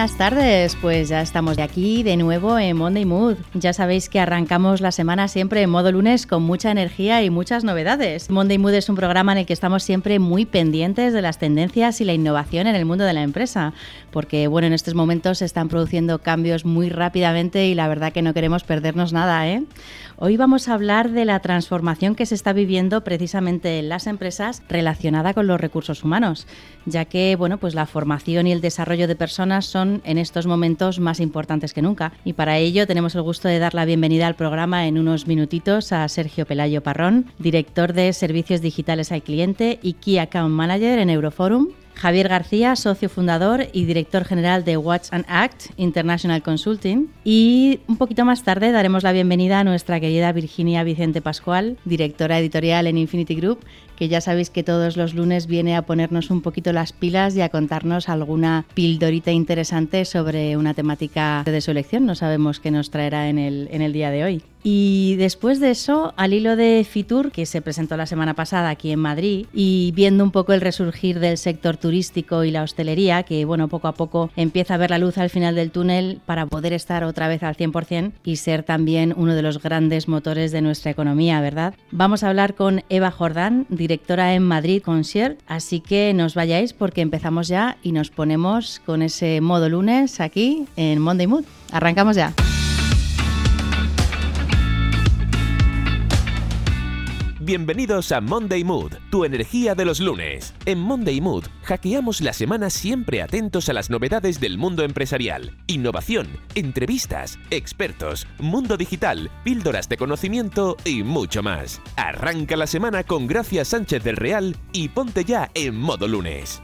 Buenas tardes, pues ya estamos de aquí de nuevo en Monday Mood. Ya sabéis que arrancamos la semana siempre en modo lunes con mucha energía y muchas novedades. Monday Mood es un programa en el que estamos siempre muy pendientes de las tendencias y la innovación en el mundo de la empresa, porque bueno, en estos momentos se están produciendo cambios muy rápidamente y la verdad que no queremos perdernos nada, ¿eh? Hoy vamos a hablar de la transformación que se está viviendo precisamente en las empresas relacionada con los recursos humanos, ya que bueno, pues la formación y el desarrollo de personas son en estos momentos más importantes que nunca. Y para ello tenemos el gusto de dar la bienvenida al programa en unos minutitos a Sergio Pelayo Parrón, director de Servicios Digitales al Cliente y Key Account Manager en Euroforum. Javier García, socio fundador y director general de Watch and Act International Consulting. Y un poquito más tarde daremos la bienvenida a nuestra querida Virginia Vicente Pascual, directora editorial en Infinity Group, que ya sabéis que todos los lunes viene a ponernos un poquito las pilas y a contarnos alguna pildorita interesante sobre una temática de su elección. No sabemos qué nos traerá en el, en el día de hoy. Y después de eso, al hilo de Fitur, que se presentó la semana pasada aquí en Madrid, y viendo un poco el resurgir del sector turístico y la hostelería, que bueno, poco a poco empieza a ver la luz al final del túnel para poder estar otra vez al 100% y ser también uno de los grandes motores de nuestra economía, ¿verdad? Vamos a hablar con Eva Jordán, directora en Madrid Concierge, así que nos vayáis porque empezamos ya y nos ponemos con ese modo lunes aquí en Monday Mood. Arrancamos ya. Bienvenidos a Monday Mood, tu energía de los lunes. En Monday Mood hackeamos la semana siempre atentos a las novedades del mundo empresarial, innovación, entrevistas, expertos, mundo digital, píldoras de conocimiento y mucho más. Arranca la semana con Gracia Sánchez del Real y ponte ya en modo lunes.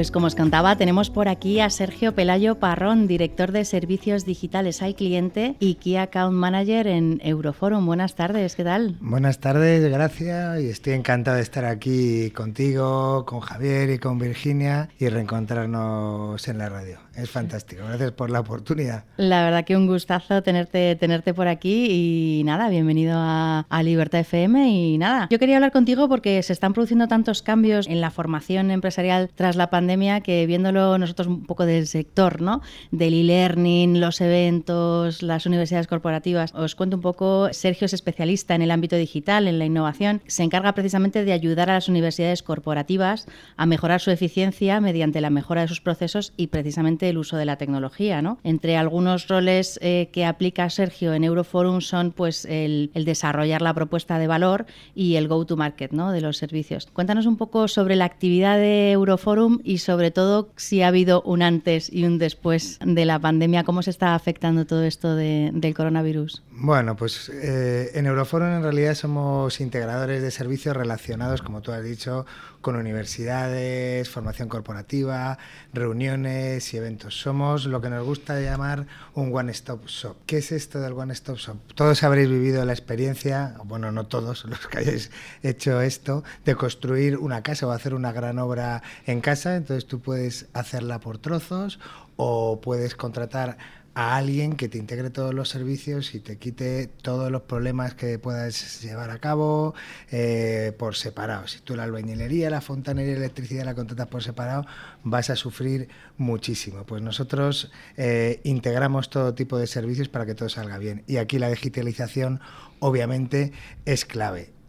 Pues como os contaba, tenemos por aquí a Sergio Pelayo Parrón, director de servicios digitales al cliente y Key Account Manager en Euroforum. Buenas tardes, ¿qué tal? Buenas tardes, gracias. Y estoy encantado de estar aquí contigo, con Javier y con Virginia y reencontrarnos en la radio. Es fantástico, gracias por la oportunidad. La verdad que un gustazo tenerte, tenerte por aquí y nada, bienvenido a, a Libertad FM y nada. Yo quería hablar contigo porque se están produciendo tantos cambios en la formación empresarial tras la pandemia que viéndolo nosotros un poco del sector, ¿no? Del e-learning, los eventos, las universidades corporativas. Os cuento un poco, Sergio es especialista en el ámbito digital, en la innovación. Se encarga precisamente de ayudar a las universidades corporativas a mejorar su eficiencia mediante la mejora de sus procesos y precisamente el uso de la tecnología, ¿no? Entre algunos roles eh, que aplica Sergio en Euroforum son pues el, desarrollar la propuesta de valor y el go-to-market, ¿no? De los servicios. Cuéntanos un poco sobre la actividad de Euroforum y sobre todo si ha habido un antes y un después de la pandemia, cómo se está afectando todo esto de, del coronavirus. Bueno, pues eh, en Euroforum en realidad somos integradores de servicios relacionados, como tú has dicho, con universidades, formación corporativa, reuniones y eventos. Somos lo que nos gusta llamar un one-stop shop. ¿Qué es esto del one-stop shop? Todos habréis vivido la experiencia, bueno, no todos los que hayáis hecho esto, de construir una casa o hacer una gran obra en casa. Entonces tú puedes hacerla por trozos o puedes contratar a alguien que te integre todos los servicios y te quite todos los problemas que puedas llevar a cabo eh, por separado. Si tú la albañilería, la fontanería la electricidad la contratas por separado, vas a sufrir muchísimo. Pues nosotros eh, integramos todo tipo de servicios para que todo salga bien. Y aquí la digitalización obviamente es clave.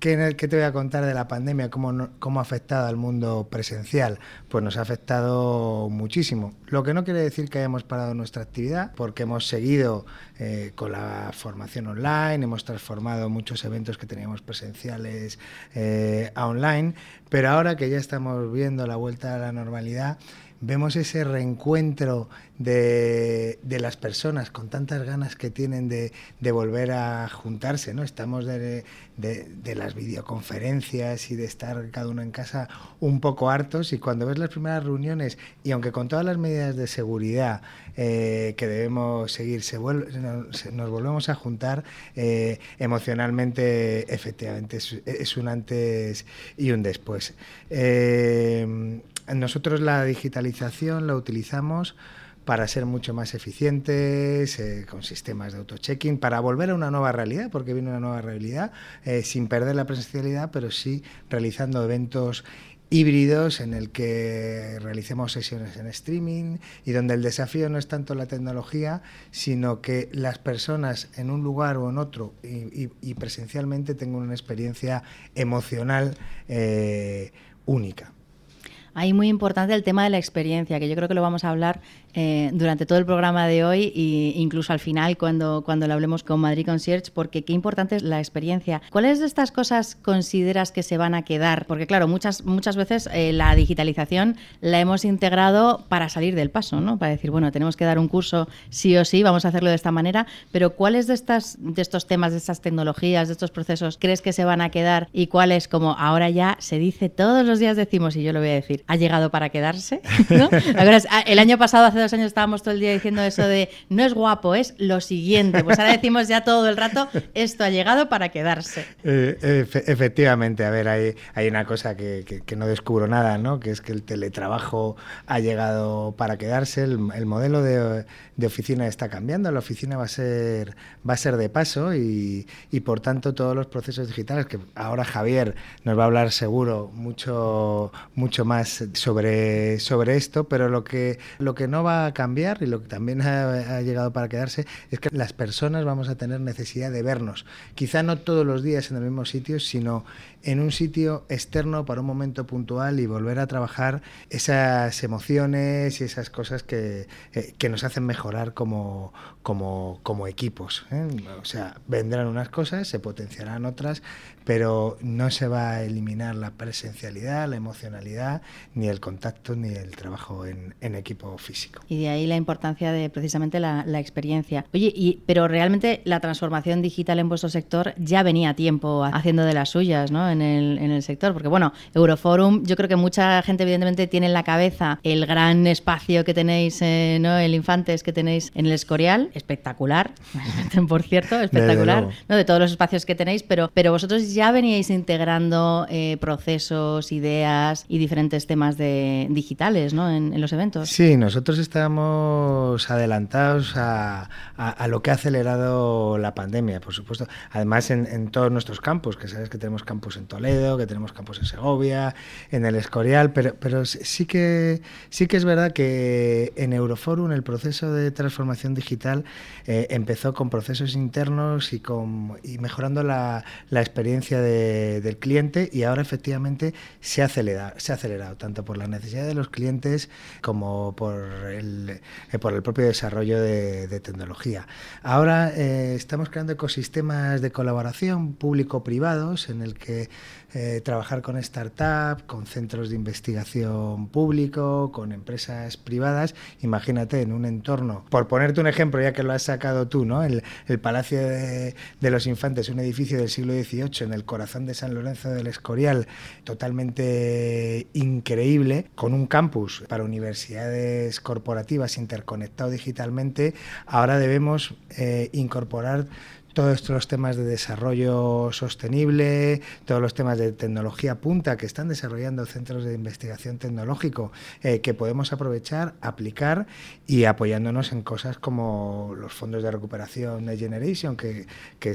¿Qué, ¿Qué, te voy a contar de la pandemia? ¿Cómo, ¿Cómo ha afectado al mundo presencial? Pues nos ha afectado muchísimo. Lo que no quiere decir que hayamos parado nuestra actividad, porque hemos seguido eh, con la formación online, hemos transformado muchos eventos que teníamos presenciales eh, a online, pero ahora que ya estamos viendo la vuelta a la normalidad, vemos ese reencuentro de, las personas con tantas ganas que tienen de, volver a juntarse, ¿no? Estamos de, las videoconferencias y de estar cada uno en casa un poco hartos y cuando ves las primeras reuniones y aunque con todas las medidas de seguridad eh, que debemos seguir se nos, volvemos a juntar eh, emocionalmente efectivamente es, un antes y un después. Eh, nosotros la digitalización la utilizamos para ser mucho más eficientes, eh, con sistemas de auto-checking, para volver a una nueva realidad, porque viene una nueva realidad, eh, sin perder la presencialidad, pero sí realizando eventos híbridos en el que realicemos sesiones en streaming y donde el desafío no es tanto la tecnología, sino que las personas en un lugar o en otro y, presencialmente tengan una experiencia emocional eh, única. Ahí muy importante el tema de la experiencia, que yo creo que lo vamos a hablar eh, durante todo el programa de hoy e incluso al final cuando, cuando lo hablemos con Madrid Concierge, porque qué importante es la experiencia. ¿Cuáles de estas cosas consideras que se van a quedar? Porque claro, muchas, muchas veces eh, la digitalización la hemos integrado para salir del paso, ¿no? Para decir, bueno, tenemos que dar un curso sí o sí, vamos a hacerlo de esta manera, pero ¿cuáles de, estas, de estos temas, de estas tecnologías, de estos procesos crees que se van a quedar y cuáles como ahora ya se dice, todos los días decimos, y yo lo voy a decir, ha llegado para quedarse? Ah, el año pasado, hace dos años estábamos todo el día diciendo eso de no es guapo, es lo siguiente. Pues ahora decimos ya todo el rato, esto ha llegado para quedarse. Eh, efectivamente, a ver, hay, hay una cosa que, que, no descubro nada, ¿no? que es que el teletrabajo ha llegado para quedarse, el, modelo de, de, oficina está cambiando, la oficina va a ser, va a ser de paso y, y por tanto todos los procesos digitales, que ahora Javier nos va a hablar seguro mucho, mucho más sobre, sobre esto, pero lo que, lo que no va cambiar y lo que también ha, llegado para quedarse es que las personas vamos a tener necesidad de vernos. Quizá no todos los días en el mismo sitio, sino en un sitio externo para un momento puntual y volver a trabajar esas emociones y esas cosas que, eh, que nos hacen mejorar como, como, como equipos. ¿eh? O sea, vendrán unas cosas, se potenciarán otras, pero no se va a eliminar la presencialidad, la emocionalidad, ni el contacto, ni el trabajo en, en equipo físico. Y de ahí la importancia de precisamente la, la experiencia. Oye, y, pero realmente la transformación digital en vuestro sector ya venía a tiempo haciendo de las suyas, ¿no? en, el, en el sector. Porque, bueno, Euroforum, yo creo que mucha gente, evidentemente, tiene en la cabeza el gran espacio que tenéis, eh, ¿no? El Infantes que tenéis en el Escorial, espectacular, por cierto, espectacular, de, ¿no? de todos los espacios que tenéis, pero, pero vosotros ya veníais integrando eh, procesos, ideas y diferentes temas de, digitales ¿no? en, en, los eventos. Sí, nosotros estamos adelantados a, a, a, lo que ha acelerado la pandemia, por supuesto. Además, en, en todos nuestros campos, que sabes que tenemos campus en Toledo, que tenemos campos en Segovia, en el Escorial, pero, pero sí, que, sí que es verdad que en Euroforum el proceso de transformación digital eh, empezó con procesos internos y, con, y mejorando la, la experiencia de, del cliente y ahora efectivamente se ha, acelerado, tanto por la necesidad de los clientes como por el, eh, por el propio desarrollo de, de tecnología. Ahora eh, estamos creando ecosistemas de colaboración público-privados en el que eh, trabajar con startups, con centros de investigación público, con empresas privadas. Imagínate en un entorno, por ponerte un ejemplo, ya que lo has sacado tú, ¿no? El, Palacio de, los Infantes, un edificio del siglo XVIII en el corazón de San Lorenzo del Escorial, totalmente increíble, con un campus para universidades corporativas interconectado digitalmente. Ahora debemos eh, incorporar todos estos temas de desarrollo sostenible, todos los temas de tecnología punta que están desarrollando centros de investigación tecnológico eh, que podemos aprovechar, aplicar y apoyándonos en cosas como los fondos de recuperación de Generation, que, que,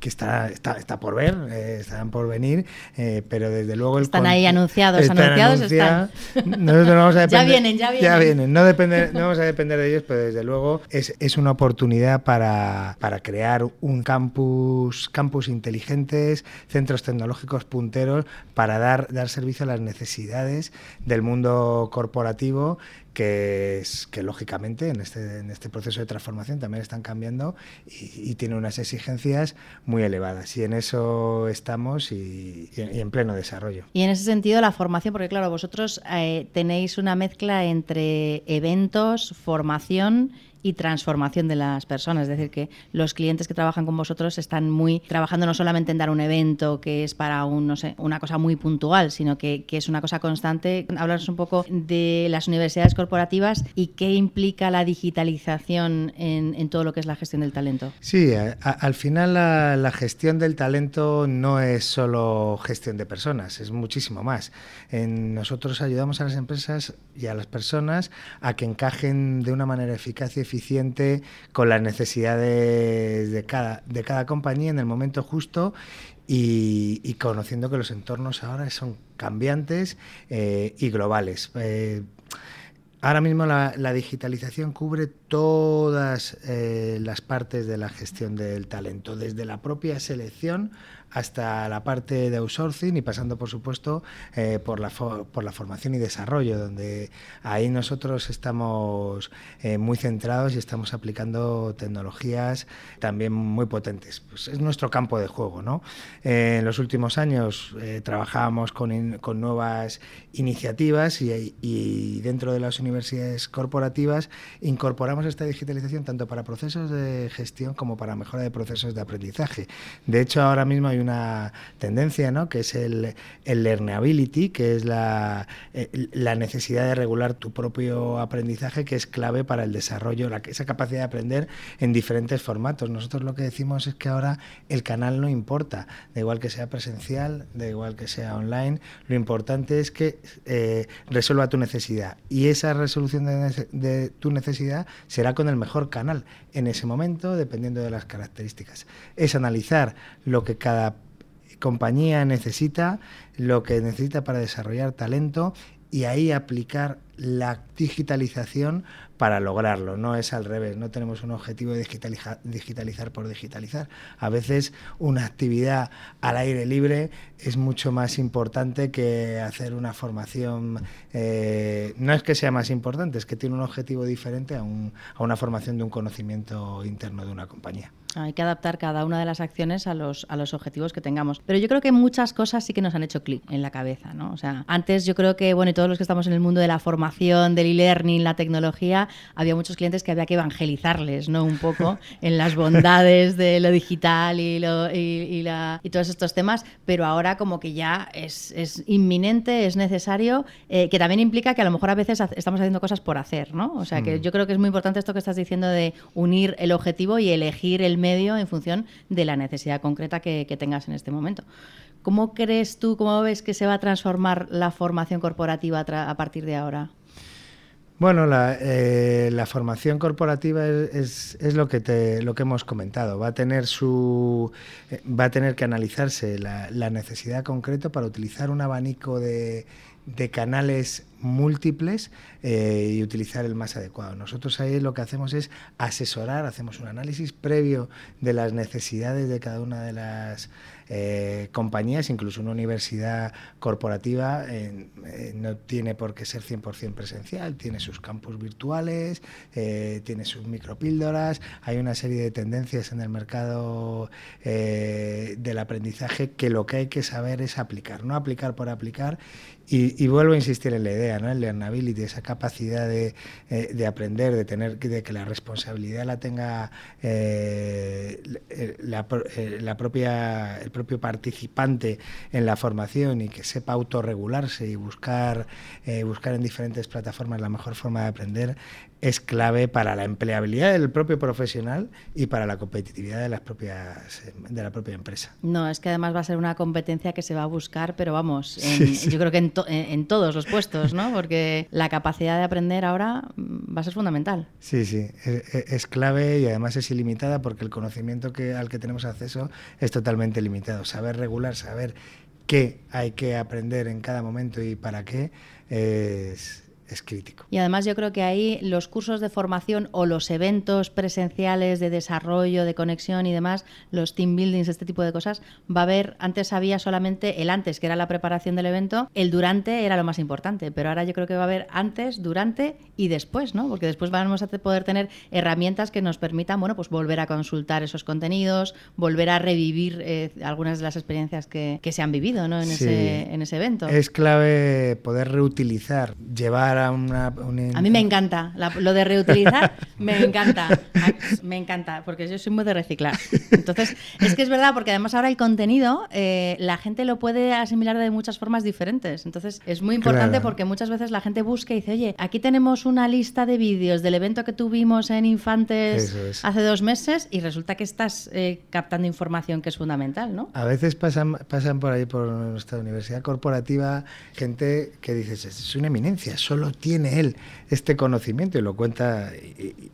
que, está, está, está, por ver, eh, están por venir, eh, pero desde luego... El están ahí anunciados, anunciados están. Nosotros vamos a ya vienen, ya vienen. Ya vienen, no, depende, no vamos a depender de ellos, pero desde luego es, es una oportunidad para, para crear un un campus, campus inteligentes, centros tecnológicos punteros para dar, dar servicio a las necesidades del mundo corporativo que, es, que lógicamente en este, en este proceso de transformación también están cambiando y, y tienen unas exigencias muy elevadas. Y en eso estamos y, en pleno desarrollo. Y en ese sentido la formación, porque claro, vosotros eh, tenéis una mezcla entre eventos, formación y transformación de las personas. Es decir, que los clientes que trabajan con vosotros están muy trabajando no solamente en dar un evento que es para un, no sé, una cosa muy puntual, sino que, que es una cosa constante. Hablaros un poco de las universidades corporativas y qué implica la digitalización en, en todo lo que es la gestión del talento. Sí, a, al final la, la, gestión del talento no es solo gestión de personas, es muchísimo más. En, nosotros ayudamos a las empresas y a las personas a que encajen de una manera eficaz y eficiente con las necesidades de cada, de cada compañía en el momento justo y, conociendo que los entornos ahora son cambiantes eh, y globales. Eh, Ahora mismo la, la, digitalización cubre todas eh, las partes de la gestión del talento, desde la propia selección hasta la parte de outsourcing y pasando, por supuesto, eh, por, la por la formación y desarrollo, donde ahí nosotros estamos eh, muy centrados y estamos aplicando tecnologías también muy potentes. Pues es nuestro campo de juego. ¿no? Eh, en los últimos años trabajábamos con, con, nuevas iniciativas y, dentro de las universidades corporativas incorporamos esta digitalización tanto para procesos de gestión como para mejora de procesos de aprendizaje. De hecho, ahora mismo hay una tendencia, ¿no? que es el, learnability, que es la, la, necesidad de regular tu propio aprendizaje, que es clave para el desarrollo, esa capacidad de aprender en diferentes formatos. Nosotros lo que decimos es que ahora el canal no importa, da igual que sea presencial, da igual que sea online, lo importante es que eh, resuelva tu necesidad y esa resolución de, de tu necesidad será con el mejor canal en ese momento, dependiendo de las características. Es analizar lo que cada compañía necesita, lo que necesita para desarrollar talento y ahí aplicar la digitalización para lograrlo, no es al revés, no tenemos un objetivo de digitalizar, digitalizar por digitalizar. A veces una actividad al aire libre es mucho más importante que hacer una formación, eh, no es que sea más importante, es que tiene un objetivo diferente a, un, a una formación de un conocimiento interno de una compañía. Hay que adaptar cada una de las acciones a los, a los objetivos que tengamos. Pero yo creo que muchas cosas sí que nos han hecho clic en la cabeza, ¿no? O sea, antes yo creo que, bueno, todos los que estamos en el mundo de la formación, del e-learning, la tecnología, había muchos clientes que había que evangelizarles, ¿no? Un poco en las bondades de lo digital y, lo, y, y, la, y todos estos temas, pero ahora como que ya es, es inminente, es necesario, eh, que también implica que a lo mejor a veces estamos haciendo cosas por hacer, ¿no? O sea, que mm. yo creo que es muy importante esto que estás diciendo de unir el objetivo y elegir el medio en función de la necesidad concreta que, que tengas en este momento. ¿Cómo crees tú, cómo ves que se va a transformar la formación corporativa a partir de ahora? Bueno, la, eh, la, formación corporativa es, lo que te, lo que hemos comentado. Va a tener su eh, va a tener que analizarse la, necesidad concreta para utilizar un abanico de, de canales múltiples eh, y utilizar el más adecuado. Nosotros ahí lo que hacemos es asesorar, hacemos un análisis previo de las necesidades de cada una de las eh, compañías, incluso una universidad corporativa eh, no tiene por qué ser 100% presencial, tiene sus campus virtuales, eh, tiene sus micropíldoras, hay una serie de tendencias en el mercado del aprendizaje que lo que hay que saber es aplicar, no aplicar por aplicar y, y, vuelvo a insistir en la idea, ¿no? el learnability, esa capacidad de, eh, de aprender, de tener de que la responsabilidad la tenga eh, la, eh, la, propia, el propio participante en la formación y que sepa autorregularse y buscar, eh, buscar en diferentes plataformas la mejor forma de aprender, es clave para la empleabilidad del propio profesional y para la competitividad de, las propias, de la propia empresa. No, es que además va a ser una competencia que se va a buscar, pero vamos, en, sí, sí. yo creo que en, to, en, todos los puestos, ¿no? Porque la capacidad de aprender ahora mm, va a ser fundamental. Sí, sí, es, es clave y además es ilimitada porque el conocimiento que, al que tenemos acceso es totalmente limitado. Saber regular, saber qué hay que aprender en cada momento y para qué es es crítico. Y además yo creo que ahí los cursos de formación o los eventos presenciales de desarrollo, de conexión y demás, los team buildings, este tipo de cosas, va a haber, antes había solamente el antes, que era la preparación del evento, el durante era lo más importante, pero ahora yo creo que va a haber antes, durante y después, ¿no? Porque después vamos a poder tener herramientas que nos permitan, bueno, pues volver a consultar esos contenidos, volver a revivir eh, algunas de las experiencias que, se han vivido, ¿no? En, ese, en ese evento. Es clave poder reutilizar, llevar a una... A mí me encanta, lo de reutilizar me encanta, me encanta, porque yo soy muy de reciclar. Entonces, es que es verdad, porque además ahora el contenido, eh, la gente lo puede asimilar de muchas formas diferentes. Entonces, es muy importante porque muchas veces la gente busca y dice, oye, aquí tenemos una lista de vídeos del evento que tuvimos en Infantes hace dos meses y resulta que estás eh, captando información que es fundamental, ¿no? A veces pasan, pasan por ahí, por nuestra universidad corporativa, gente que dice, es una eminencia, solo tiene él este conocimiento y lo cuenta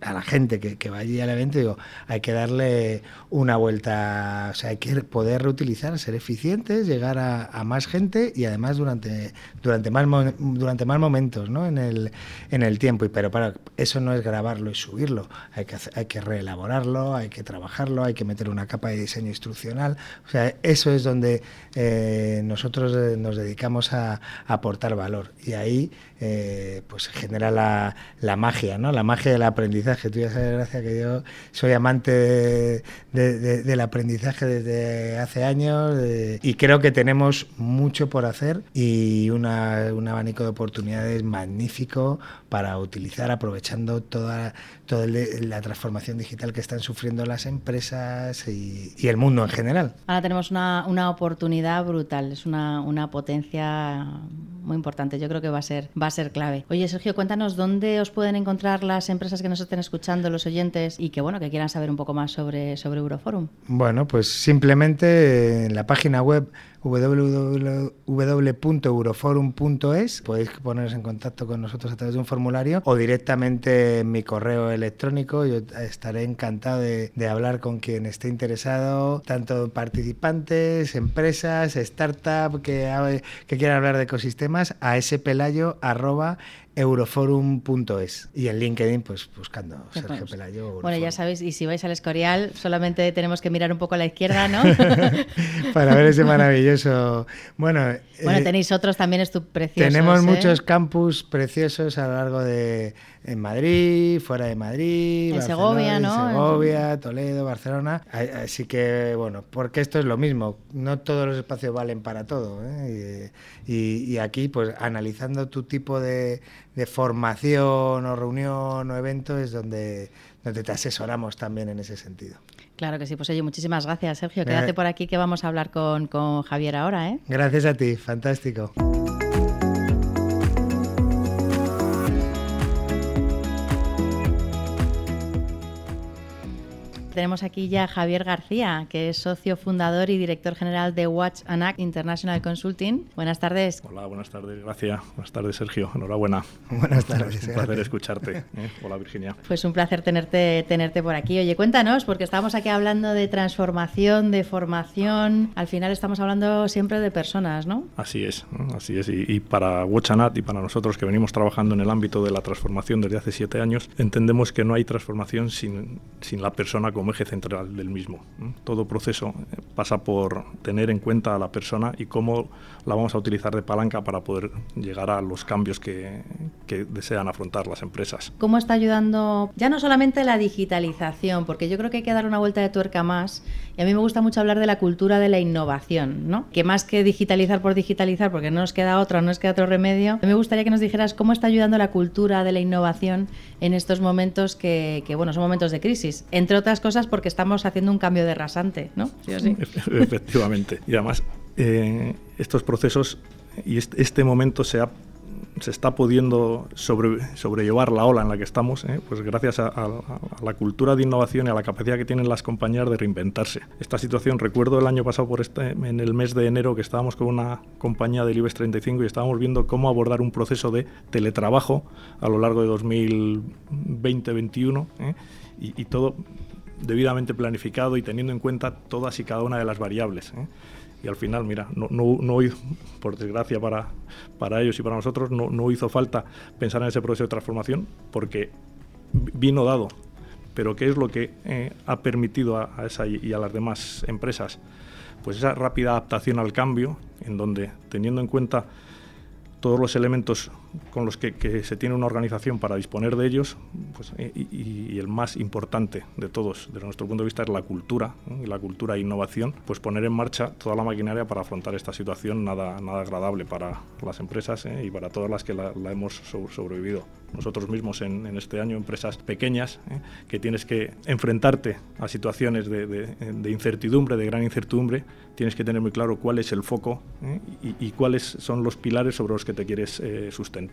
a la gente que, que va allí al evento, digo, hay que darle una vuelta, o sea, hay que poder reutilizar, ser eficientes, llegar a, más gente y además durante, durante, más, durante más momentos ¿no? en, el, en el tiempo. Y, pero para eso no es grabarlo y subirlo, hay que, hay que reelaborarlo, hay que trabajarlo, hay que meter una capa de diseño instruccional. O sea, eso es donde eh, nosotros eh, nos dedicamos a, aportar valor. Y ahí eh, pues genera la, la, magia, ¿no? La magia del aprendizaje. Tú ya sabes, gracias que yo soy amante del aprendizaje desde hace años y creo que tenemos mucho por hacer y una, un abanico de oportunidades magnífico para utilizar aprovechando toda, toda la transformación digital que están sufriendo las empresas y, el mundo en general. Ahora tenemos una, una oportunidad brutal, es una, una potencia muy importante. Yo creo que va a ser va a ser clave. Oye, Sergio, cuéntanos dónde os pueden encontrar las empresas que nos estén escuchando, los oyentes y que bueno, que quieran saber un poco más sobre sobre Euroforum. Bueno, pues simplemente en la página web www.euroforum.es. Podéis poneros en contacto con nosotros a través de un formulario o directamente en mi correo electrónico. Yo estaré encantado de, hablar con quien esté interesado, tanto participantes, empresas, startups que, quieran hablar de ecosistemas, a spelayo euroforum.es y en LinkedIn pues buscando Sergio Pelayo. Bueno, ya sabéis, y si vais al Escorial solamente tenemos que mirar un poco a la izquierda, ¿no? Para ver ese maravilloso... Bueno, bueno eh, tenéis otros también preciosos. Tenemos ¿eh? muchos campus preciosos a lo largo de en Madrid, fuera de Madrid, en Segovia, ¿no? Segovia, Toledo, Barcelona. Así que, bueno, porque esto es lo mismo, no todos los espacios valen para todo. ¿eh? Y, aquí, pues analizando tu tipo de, formación o reunión o evento es donde, donde te asesoramos también en ese sentido. Claro que sí, pues oye, muchísimas gracias, Sergio. Quédate por aquí que vamos a hablar con, con Javier ahora, ¿eh? Gracias a ti, fantástico. Tenemos aquí ya a Javier García, que es socio fundador y director general de Watch and Act International Consulting. Buenas tardes. Hola, buenas tardes, gracias. Buenas tardes, Sergio. Enhorabuena. Buenas tardes. Es un placer escucharte. ¿eh? Hola, Virginia. Pues un placer tenerte, tenerte por aquí. Oye, cuéntanos, porque estamos aquí hablando de transformación, de formación. Al final estamos hablando siempre de personas, ¿no? Así es, así es. Y, para Watch and Act y para nosotros que venimos trabajando en el ámbito de la transformación desde hace siete años, entendemos que no hay transformación sin, sin la persona como eje central del mismo. Todo proceso pasa por tener en cuenta a la persona y cómo la vamos a utilizar de palanca para poder llegar a los cambios que, que desean afrontar las empresas. ¿Cómo está ayudando ya no solamente la digitalización, porque yo creo que hay que dar una vuelta de tuerca más, y a mí me gusta mucho hablar de la cultura de la innovación, ¿no? que más que digitalizar por digitalizar, porque no nos queda otra, no nos queda otro remedio, me gustaría que nos dijeras cómo está ayudando la cultura de la innovación en estos momentos que, que bueno, son momentos de crisis, entre otras cosas porque estamos haciendo un cambio de rasante, ¿no? Efectivamente. Y además, eh, estos procesos y este, momento se está pudiendo sobrellevar la ola en la que estamos, ¿eh? pues gracias a, la cultura de innovación y a la capacidad que tienen las compañías de reinventarse. Esta situación, recuerdo el año pasado, este, en el mes de enero, que estábamos con una compañía del IBEX 35 y estábamos viendo cómo abordar un proceso de teletrabajo a lo largo de 2020-2021 ¿eh? y, y todo debidamente planificado y teniendo en cuenta todas y cada una de las variables. ¿eh? Y al final, mira, no, no, no por desgracia para, para ellos y para nosotros, no, no hizo falta pensar en ese proceso de transformación porque vino dado. Pero ¿qué es lo que eh, ha permitido a esa y a las demás empresas? Pues esa rápida adaptación al cambio, en donde, teniendo en cuenta todos los elementos con los que, se tiene una organización para disponer de ellos, pues, y, el más importante de todos, desde nuestro punto de vista, es la cultura, y la cultura e innovación, pues poner en marcha toda la maquinaria para afrontar esta situación nada, nada agradable para las empresas ¿eh? y para todas las que la, hemos sobrevivido. Nosotros mismos en, este año, empresas pequeñas, ¿eh? que tienes que enfrentarte a situaciones de, incertidumbre, de gran incertidumbre, tienes que tener muy claro cuál es el foco ¿eh? y, y, cuáles son los pilares sobre los que te quieres sustentar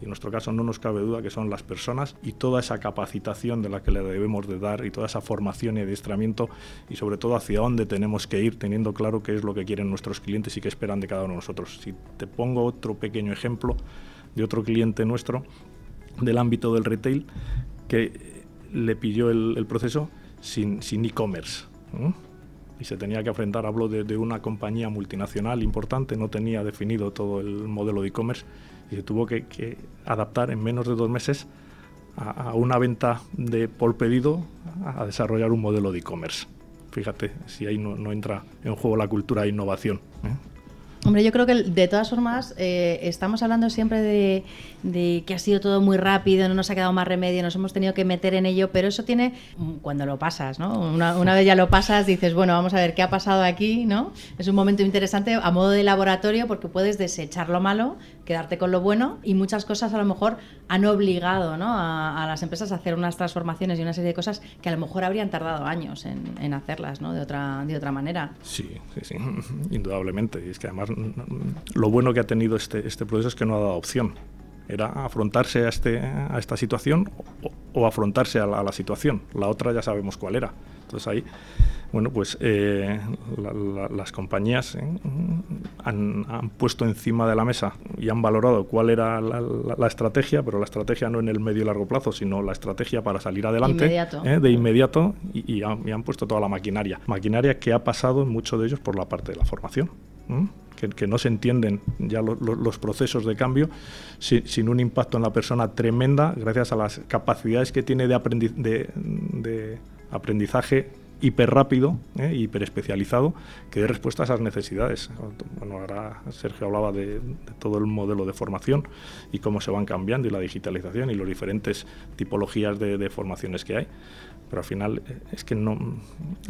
y en nuestro caso no nos cabe duda que son las personas y toda esa capacitación de la que le debemos de dar y toda esa formación y adiestramiento y sobre todo hacia dónde tenemos que ir teniendo claro qué es lo que quieren nuestros clientes y qué esperan de cada uno de nosotros. Si te pongo otro pequeño ejemplo de otro cliente nuestro del ámbito del retail que le pilló el, proceso sin e-commerce. Y se tenía que enfrentar, hablo de, una compañía multinacional importante, no tenía definido todo el modelo de e-commerce y se tuvo que, adaptar en menos de dos meses a, una venta de por pedido a, desarrollar un modelo de e-commerce. Fíjate si ahí no, entra en juego la cultura de innovación. ¿eh? Hombre, yo creo que de todas formas eh, estamos hablando siempre de, que ha sido todo muy rápido, no nos ha quedado más remedio, nos hemos tenido que meter en ello, pero eso tiene cuando lo pasas, ¿no? Una, una, vez ya lo pasas, dices, bueno, vamos a ver qué ha pasado aquí, ¿no? Es un momento interesante a modo de laboratorio porque puedes desechar lo malo, quedarte con lo bueno y muchas cosas a lo mejor han obligado a, las empresas a hacer unas transformaciones y una serie de cosas que a lo mejor habrían tardado años en, hacerlas ¿no? de, otra, de otra manera. Sí, sí, sí, indudablemente. Y es que además lo bueno que ha tenido este, este proceso es que no ha dado opción. Era afrontarse a, este, a esta situación o, afrontarse a la, a la situación. La otra ya sabemos cuál era. Entonces ahí bueno, pues eh, las compañías eh, han, puesto encima de la mesa y han valorado cuál era la, estrategia, pero la estrategia no en el medio y largo plazo, sino la estrategia para salir adelante eh, de inmediato y, han, puesto toda la maquinaria. Maquinaria que ha pasado en muchos de ellos por la parte de la formación. Que, no se entienden ya los procesos de cambio sin, un impacto en la persona tremenda gracias a las capacidades que tiene de, de aprendizaje hiper rápido, ¿eh? hiper especializado, que dé respuesta a esas necesidades. Bueno, ahora Sergio hablaba de, todo el modelo de formación y cómo se van cambiando y la digitalización y las diferentes tipologías de, formaciones que hay. Pero al final eh, es que no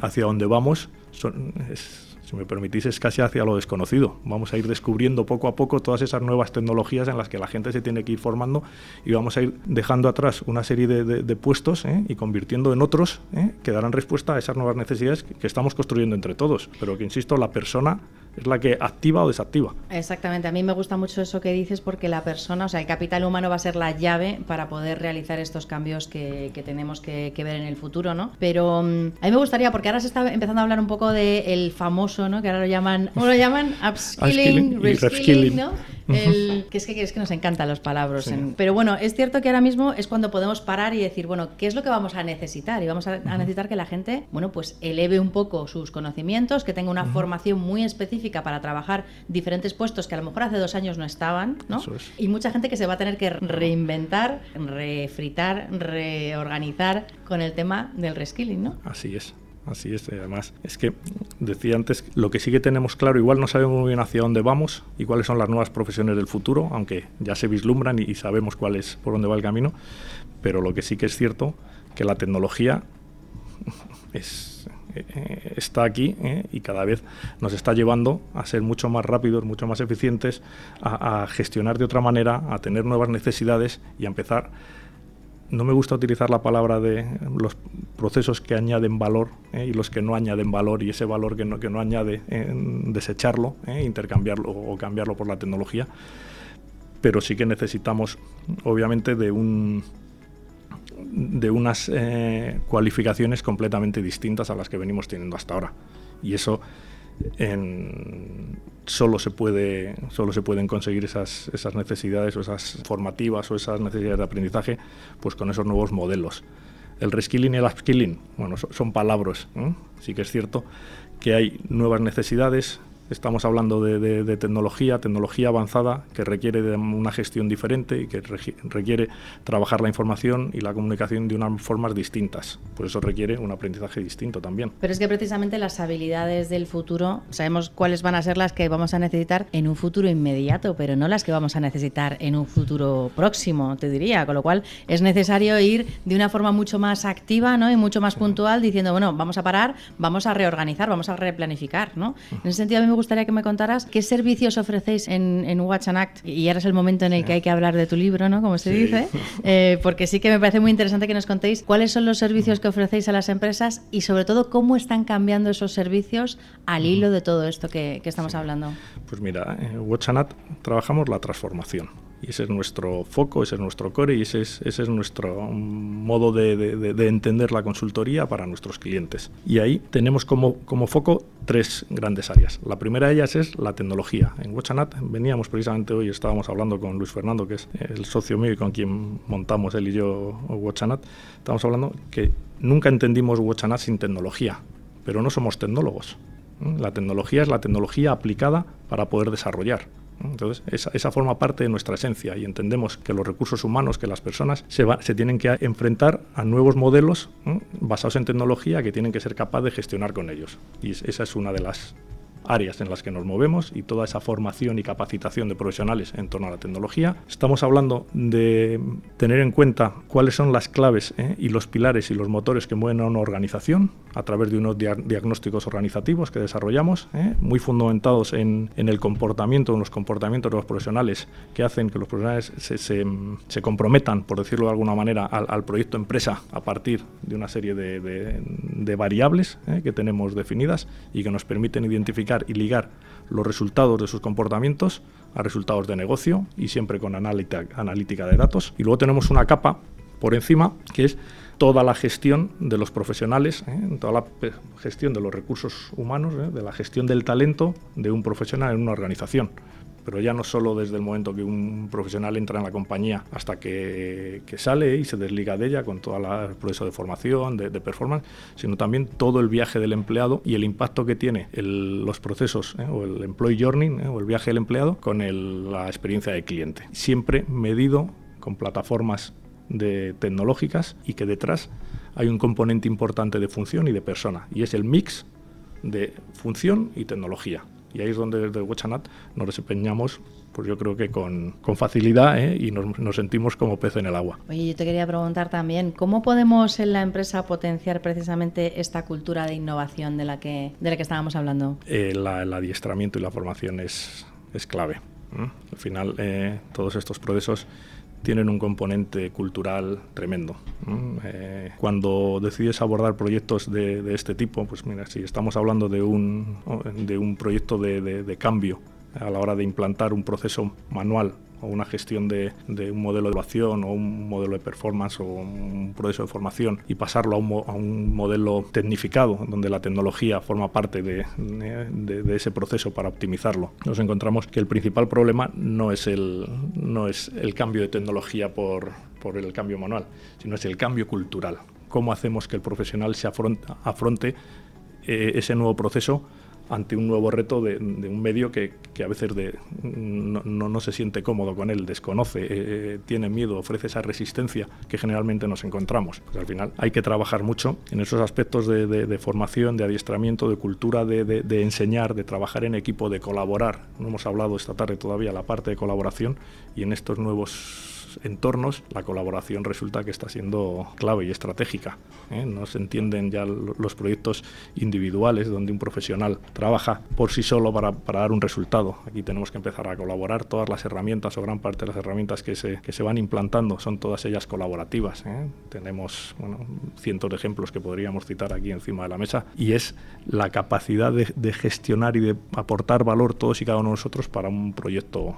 hacia dónde vamos son, es, si me permitís, es casi hacia lo desconocido. Vamos a ir descubriendo poco a poco todas esas nuevas tecnologías en las que la gente se tiene que ir formando y vamos a ir dejando atrás una serie de, puestos ¿eh? y convirtiendo en otros ¿eh? que darán respuesta a esas nuevas necesidades que, estamos construyendo entre todos. Pero que, insisto, la persona es la que activa o desactiva. Exactamente, a mí me gusta mucho eso que dices porque la persona, o sea, el capital humano va a ser la llave para poder realizar estos cambios que, tenemos que, ver en el futuro, ¿no? Pero mm, a mí me gustaría, porque ahora se está empezando a hablar un poco del famoso que ahora lo llaman, ¿cómo lo llaman? Upskilling, reskilling, ¿no? Que, es que es que nos encantan los palabras. pero bueno, es cierto que ahora mismo es cuando podemos parar y decir, bueno, ¿qué es lo que vamos a necesitar? Y vamos a, necesitar que la gente, bueno, pues eleve un poco sus conocimientos, que tenga una formación muy específica para trabajar diferentes puestos que a lo mejor hace dos años no estaban, ¿no? Y mucha gente que se va a tener que reinventar, refritar, reorganizar con el tema del reskilling, ¿no? Así es. Así es, además. Es que decía antes, lo que sí que tenemos claro, igual no sabemos muy bien hacia dónde vamos y cuáles son las nuevas profesiones del futuro, aunque ya se vislumbran y, sabemos cuál es, por dónde va el camino, pero lo que sí que es cierto, que la tecnología es, eh, está aquí eh, y cada vez nos está llevando a ser mucho más rápidos, mucho más eficientes, a, a gestionar de otra manera, a tener nuevas necesidades y a empezar no me gusta utilizar la palabra de los procesos que añaden valor eh, y los que no añaden valor y ese valor que no, que no añade, eh, desecharlo, eh, intercambiarlo o cambiarlo por la tecnología. Pero sí que necesitamos, obviamente, de un de unas cualificaciones completamente distintas a las que venimos teniendo hasta ahora. Y eso en, solo se puede solo se pueden conseguir esas, esas necesidades o esas formativas o esas necesidades de aprendizaje pues con esos nuevos modelos. El reskilling y el upskilling bueno son, palabras sí que es cierto que hay nuevas necesidades Estamos hablando de, tecnología, tecnología avanzada que requiere de una gestión diferente y que requiere trabajar la información y la comunicación de unas formas distintas. Por eso requiere un aprendizaje distinto también. Pero es que precisamente las habilidades del futuro, sabemos cuáles van a ser las que vamos a necesitar en un futuro inmediato, pero no las que vamos a necesitar en un futuro próximo, te diría. Con lo cual es necesario ir de una forma mucho más activa ¿no? y mucho más puntual diciendo, bueno, vamos a parar, vamos a reorganizar, vamos a replanificar. ¿no? En ese sentido, a mí me gustaría que me contaras qué servicios ofrecéis en, en Watch and Act, y ahora es el momento en el que hay que hablar de tu libro, ¿no? Como se dice, eh, porque sí que me parece muy interesante que nos contéis cuáles son los servicios que ofrecéis a las empresas y sobre todo cómo están cambiando esos servicios al hilo de todo esto que, estamos hablando. Pues mira, en Watch and Act trabajamos la transformación y ese es nuestro foco, ese es nuestro core y ese es, ese es nuestro modo de, de, entender la consultoría para nuestros clientes. Y ahí tenemos como, como foco tres grandes áreas. La primera de ellas es la tecnología. En Watchanat veníamos precisamente hoy, estábamos hablando con Luis Fernando, que es el socio mío y con quien montamos él y yo Watchanat, estamos hablando que nunca entendimos Watchanat sin tecnología, pero no somos tecnólogos. La tecnología es la tecnología aplicada para poder desarrollar. Entonces, esa, forma parte de nuestra esencia y entendemos que los recursos humanos, que las personas se, se tienen que enfrentar a nuevos modelos basados en tecnología que tienen que ser capaces de gestionar con ellos. Y esa es una de las áreas en las que nos movemos y toda esa formación y capacitación de profesionales en torno a la tecnología. Estamos hablando de tener en cuenta cuáles son las claves ¿eh? y los pilares y los motores que mueven a una organización a través de unos diagnósticos organizativos que desarrollamos, ¿eh? muy fundamentados en, el comportamiento, en los comportamientos de los profesionales que hacen que los profesionales se, comprometan, por decirlo de alguna manera, al, proyecto empresa a partir de una serie de, variables ¿eh? que tenemos definidas y que nos permiten identificar y ligar los resultados de sus comportamientos a resultados de negocio y siempre con analítica, de datos. Y luego tenemos una capa por encima que es toda la gestión de los profesionales, ¿eh? toda la gestión de los recursos humanos, ¿eh? de la gestión del talento de un profesional en una organización pero ya no solo desde el momento que un profesional entra en la compañía hasta que, sale y se desliga de ella con todo el proceso de formación, de, performance, sino también todo el viaje del empleado y el impacto que tiene los procesos ¿eh? o el employee journey ¿eh? o el viaje del empleado con la experiencia del cliente. Siempre medido con plataformas de tecnológicas y que detrás hay un componente importante de función y de persona y es el mix de función y tecnología. Y ahí es donde desde Watchanat nos desempeñamos pues yo creo que con, con facilidad ¿eh? y nos, nos, sentimos como pez en el agua. Oye, yo te quería preguntar también, ¿cómo podemos en la empresa potenciar precisamente esta cultura de innovación de la que, de la que estábamos hablando? Eh, el adiestramiento y la formación es, es clave. Al final, eh, todos estos procesos tienen un componente cultural tremendo. Eh, cuando decides abordar proyectos de, este tipo, pues mira, si estamos hablando de un, de un proyecto de, de cambio a la hora de implantar un proceso manual o una gestión de, un modelo de evaluación o un modelo de performance o un proceso de formación y pasarlo a un, modelo tecnificado donde la tecnología forma parte de, ese proceso para optimizarlo. Nos encontramos que el principal problema no es el, no es el cambio de tecnología por, por el cambio manual, sino es el cambio cultural. ¿Cómo hacemos que el profesional se afronte, eh, ese nuevo proceso ante un nuevo reto de, un medio que, a veces de, no, se siente cómodo con él, desconoce, eh, eh, tiene miedo, ofrece esa resistencia que generalmente nos encontramos. Pues al final hay que trabajar mucho en esos aspectos de, formación, de adiestramiento, de cultura, de, enseñar, de trabajar en equipo, de colaborar. No hemos hablado esta tarde todavía la parte de colaboración y en estos nuevos entornos, la colaboración resulta que está siendo clave y estratégica. ¿eh? No se entienden ya los proyectos individuales donde un profesional trabaja por sí solo para, dar un resultado. Aquí tenemos que empezar a colaborar. Todas las herramientas o gran parte de las herramientas que se, que se van implantando son todas ellas colaborativas. ¿eh? Tenemos cientos de ejemplos que podríamos citar aquí encima de la mesa y es la capacidad de, de gestionar y de aportar valor todos y cada uno de nosotros para un proyecto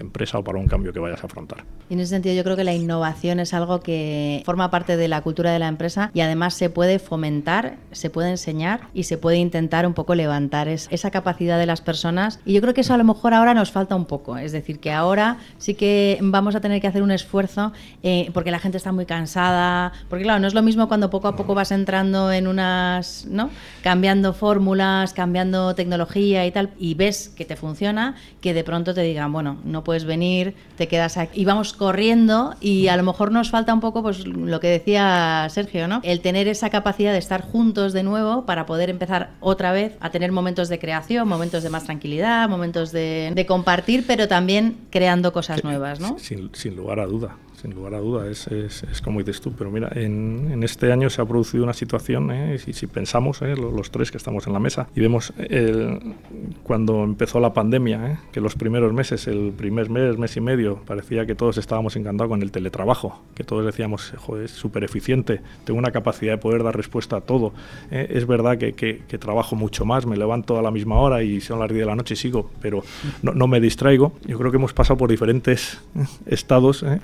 empresa o para un cambio que vayas a afrontar. Y en ese sentido yo creo que la innovación es algo que forma parte de la cultura de la empresa y además se puede fomentar, se puede enseñar y se puede intentar un poco levantar esa capacidad de las personas. Y yo creo que eso a lo mejor ahora nos falta un poco. Es decir, que ahora sí que vamos a tener que hacer un esfuerzo eh, porque la gente está muy cansada. Porque claro, no es lo mismo cuando poco a poco vas entrando en unas, ¿no? Cambiando fórmulas, cambiando tecnología y tal, y ves que te funciona, que de pronto te digan, bueno, no puedes venir, te quedas aquí. Y vamos corriendo y a lo mejor nos falta un poco pues lo que decía Sergio, ¿no? El tener esa capacidad de estar juntos de nuevo para poder empezar otra vez a tener momentos de creación, momentos de más tranquilidad, momentos de, compartir, pero también creando cosas nuevas, ¿no? Sin, sin lugar a duda sin lugar a duda, es, es, es, como dices tú. Pero mira, en, en, este año se ha producido una situación, ¿eh? si, si, pensamos, ¿eh? los, los, tres que estamos en la mesa, y vemos el, cuando empezó la pandemia, ¿eh? que los primeros meses, el primer mes, mes y medio, parecía que todos estábamos encantados con el teletrabajo, que todos decíamos, joder, es súper eficiente, tengo una capacidad de poder dar respuesta a todo. ¿eh? Es verdad que, que, que, trabajo mucho más, me levanto a la misma hora y son las 10 de la noche y sigo, pero no, no me distraigo. Yo creo que hemos pasado por diferentes ¿eh? estados ¿eh?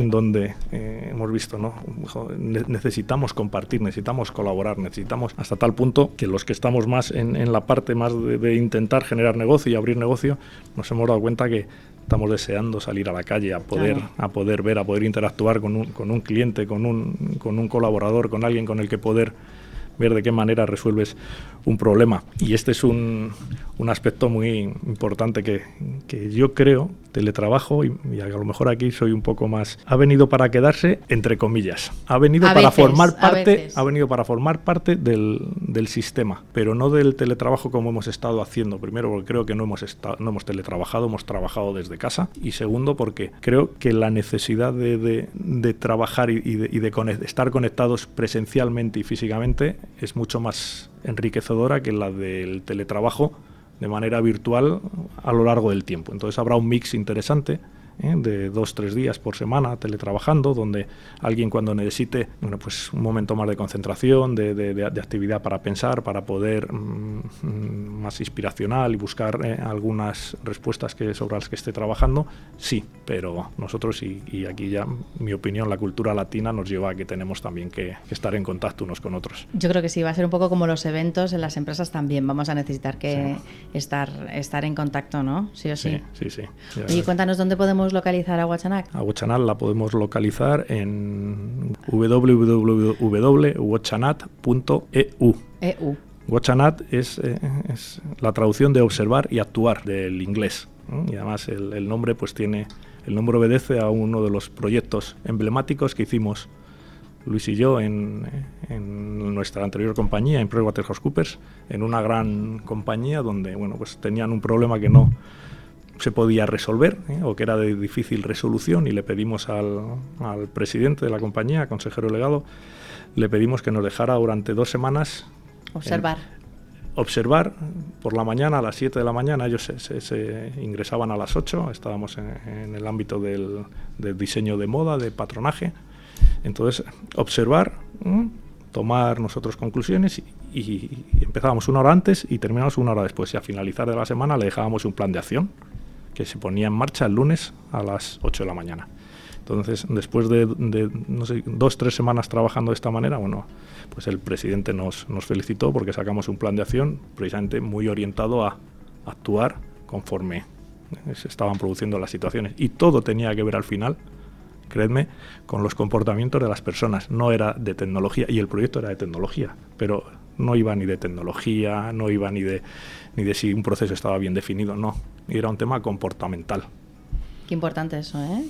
En donde eh, hemos visto, ¿no? necesitamos compartir, necesitamos colaborar, necesitamos hasta tal punto que los que estamos más en, en la parte más de, de, intentar generar negocio y abrir negocio, nos hemos dado cuenta que estamos deseando salir a la calle, a poder, claro. a poder ver, a poder interactuar con un, con un cliente, con un, con un colaborador, con alguien con el que poder ver de qué manera resuelves un problema. Y este es un, un aspecto muy importante que, que, yo creo, teletrabajo, y, y, a lo mejor aquí soy un poco más, ha venido para quedarse, entre comillas. Ha venido a para veces, formar parte, ha venido para formar parte del, del, sistema, pero no del teletrabajo como hemos estado haciendo. Primero, porque creo que no hemos, estado, no hemos teletrabajado, hemos trabajado desde casa. Y segundo, porque creo que la necesidad de, de, de trabajar y, de, y de, de estar conectados presencialmente y físicamente es mucho más enriquecedora que la del teletrabajo de manera virtual a lo largo del tiempo. Entonces habrá un mix interesante ¿eh? de dos, tres días por semana teletrabajando, donde alguien cuando necesite bueno, pues un momento más de concentración, de, de, de, actividad para pensar, para poder mmm, más inspiracional y buscar eh, algunas respuestas que, sobre las que esté trabajando, sí, pero nosotros, y, y, aquí ya mi opinión, la cultura latina nos lleva a que tenemos también que, que, estar en contacto unos con otros. Yo creo que sí, va a ser un poco como los eventos en las empresas también, vamos a necesitar que sí. estar, estar en contacto, ¿no? Sí o sí. Sí, sí. sí. Y cuéntanos dónde podemos localizar a Watchanac? A Watchanac la podemos localizar en www.watchanat.eu. EU. Watchanat es, eh, es, la traducción de observar y actuar del inglés. ¿eh? Y además el, el, nombre pues tiene el nombre obedece a uno de los proyectos emblemáticos que hicimos Luis y yo en, en nuestra anterior compañía, en PricewaterhouseCoopers, en una gran compañía donde bueno, pues tenían un problema que no se podía resolver ¿eh? o que era de difícil resolución y le pedimos al, al presidente de la compañía, consejero delegado, le pedimos que nos dejara durante dos semanas observar. En, observar por la mañana a las 7 de la mañana, ellos se, se, se ingresaban a las 8, estábamos en, en el ámbito del, del, diseño de moda, de patronaje, entonces observar, tomar nosotros conclusiones y, y, empezábamos una hora antes y terminamos una hora después y a finalizar de la semana le dejábamos un plan de acción que se ponía en marcha el lunes a las 8 de la mañana. Entonces, después de, de no sé, dos, tres semanas trabajando de esta manera, bueno, pues el presidente nos, felicitó porque sacamos un plan de acción precisamente muy orientado a actuar conforme se estaban produciendo las situaciones. Y todo tenía que ver al final, creedme, con los comportamientos de las personas. No era de tecnología, y el proyecto era de tecnología, pero no iba ni de tecnología, no iba ni de, ni de si un proceso estaba bien definido, no. Era un tema comportamental. Qué importante eso, ¿eh?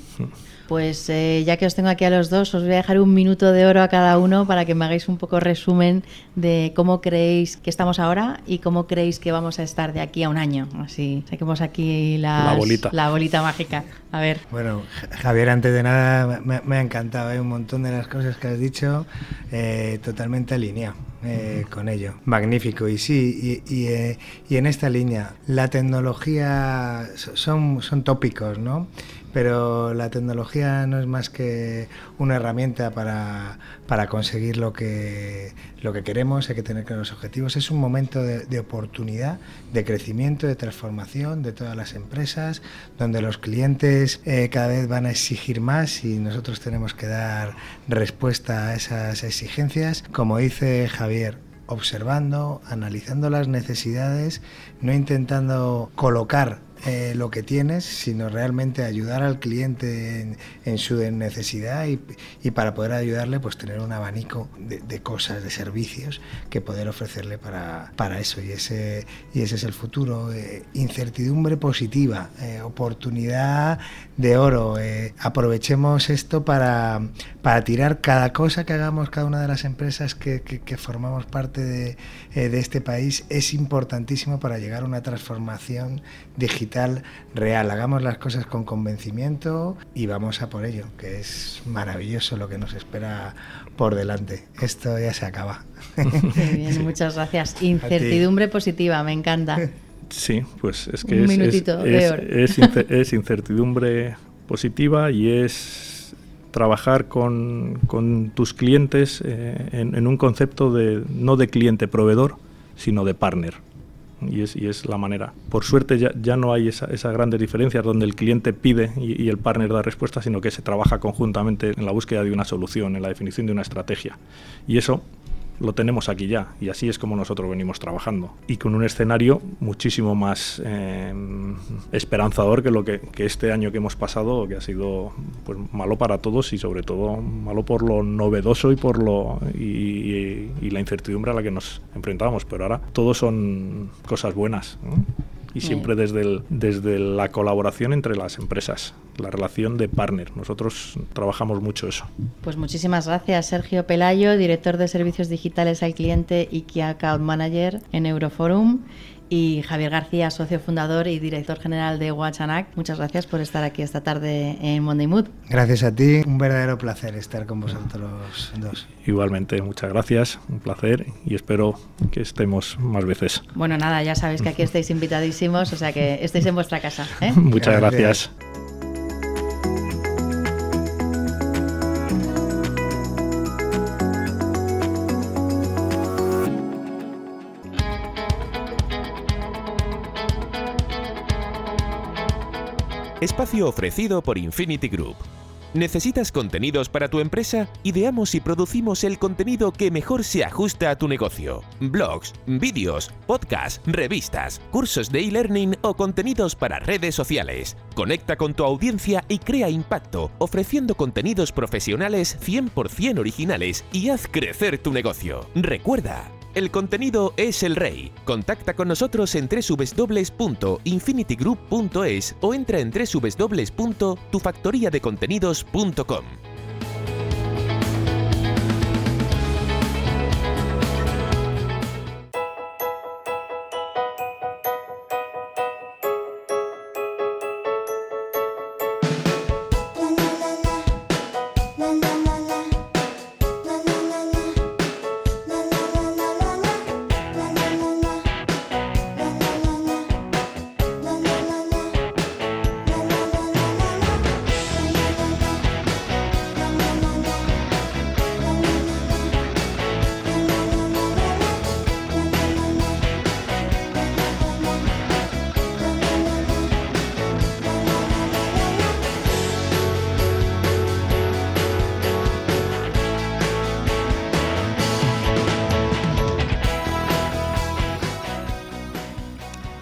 Pues eh, ya que os tengo aquí a los dos, os voy a dejar un minuto de oro a cada uno para que me hagáis un poco resumen de cómo creéis que estamos ahora y cómo creéis que vamos a estar de aquí a un año. Así, saquemos aquí las, la, bolita. la bolita mágica. A ver. Bueno, Javier, antes de nada, me, me ha encantado ¿eh? un montón de las cosas que has dicho, eh, totalmente alineado. Eh, con ello. Magnífico. Y sí, y, y, eh, y, en esta línea, la tecnología son, son tópicos, ¿no? Pero la tecnología no es más que una herramienta para, para conseguir lo que, lo que queremos, hay que tener claros objetivos. Es un momento de, oportunidad, de crecimiento, de transformación de todas las empresas, donde los clientes eh, cada vez van a exigir más y nosotros tenemos que dar respuesta a esas exigencias. Como dice Javier, observando, analizando las necesidades, no intentando colocar eh, lo que tienes, sino realmente ayudar al cliente en, su necesidad y, para poder ayudarle, pues tener un abanico de, cosas, de servicios que poder ofrecerle para, para, eso. Y ese, y ese es el futuro. Eh, incertidumbre positiva, eh, oportunidad de oro. aprovechemos esto para, para tirar cada cosa que hagamos, cada una de las empresas que, que, formamos parte de, de este país, es importantísimo para llegar a una transformación digital real. Hagamos las cosas con convencimiento y vamos a por ello, que es maravilloso lo que nos espera por delante. Esto ya se acaba. Muy bien, muchas gracias. Incertidumbre positiva, me encanta. Sí, pues es que es, es, incertidumbre positiva y es trabajar con, con tus clientes eh, en, en, un concepto de no de cliente proveedor, sino de partner y es, y es la manera. Por suerte ya, ya no hay esa, esas grandes diferencias donde el cliente pide y, y, el partner da respuesta, sino que se trabaja conjuntamente en la búsqueda de una solución, en la definición de una estrategia. Y eso lo tenemos aquí ya y así es como nosotros venimos trabajando. Y con un escenario muchísimo más eh, esperanzador que lo que, este año que hemos pasado que ha sido pues malo para todos y sobre todo malo por lo novedoso y por lo y, la incertidumbre a la que nos enfrentábamos. Pero ahora todo son cosas buenas y siempre desde, el, desde la colaboración entre las empresas, la relación de partner. Nosotros trabajamos mucho eso. Pues muchísimas gracias, Sergio Pelayo, director de servicios digitales al cliente y Key Account Manager en Euroforum y Javier García, socio fundador y director general de Watchanac. Muchas gracias por estar aquí esta tarde en Monday Mood. Gracias a ti, un verdadero placer estar con vosotros dos. Igualmente, muchas gracias, un placer y espero que estemos más veces. Bueno, nada, ya sabéis que aquí estáis invitadísimos, o sea que estáis en vuestra casa. ¿eh? muchas gracias. Ofrecido por Infinity Group. ¿Necesitas contenidos para tu empresa? Ideamos y producimos el contenido que mejor se ajusta a tu negocio. Blogs, vídeos, podcasts, revistas, cursos de e-learning o contenidos para redes sociales. Conecta con tu audiencia y crea impacto, ofreciendo contenidos profesionales 100% originales y haz crecer tu negocio. Recuerda, el contenido es el rey. Contacta con nosotros en www.infinitygroup.es o entra en www.tufactoriadecontenidos.com.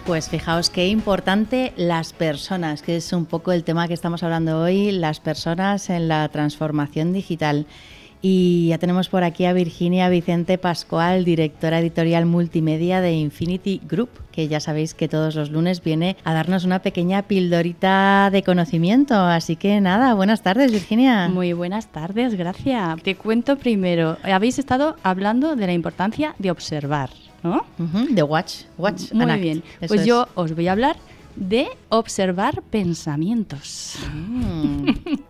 Pues fijaos qué importante las personas, que es un poco el tema que estamos hablando hoy, las personas en la transformación digital. Y ya tenemos por aquí a Virginia Vicente Pascual, directora editorial multimedia de Infinity Group, que ya sabéis que todos los lunes viene a darnos una pequeña pildorita de conocimiento. Así que nada, buenas tardes Virginia. Muy buenas tardes, gracias. Te cuento primero, habéis estado hablando de la importancia de observar. ¿No? De watch, watch. Muy bien. pues yo os voy a hablar de observar pensamientos. Mm.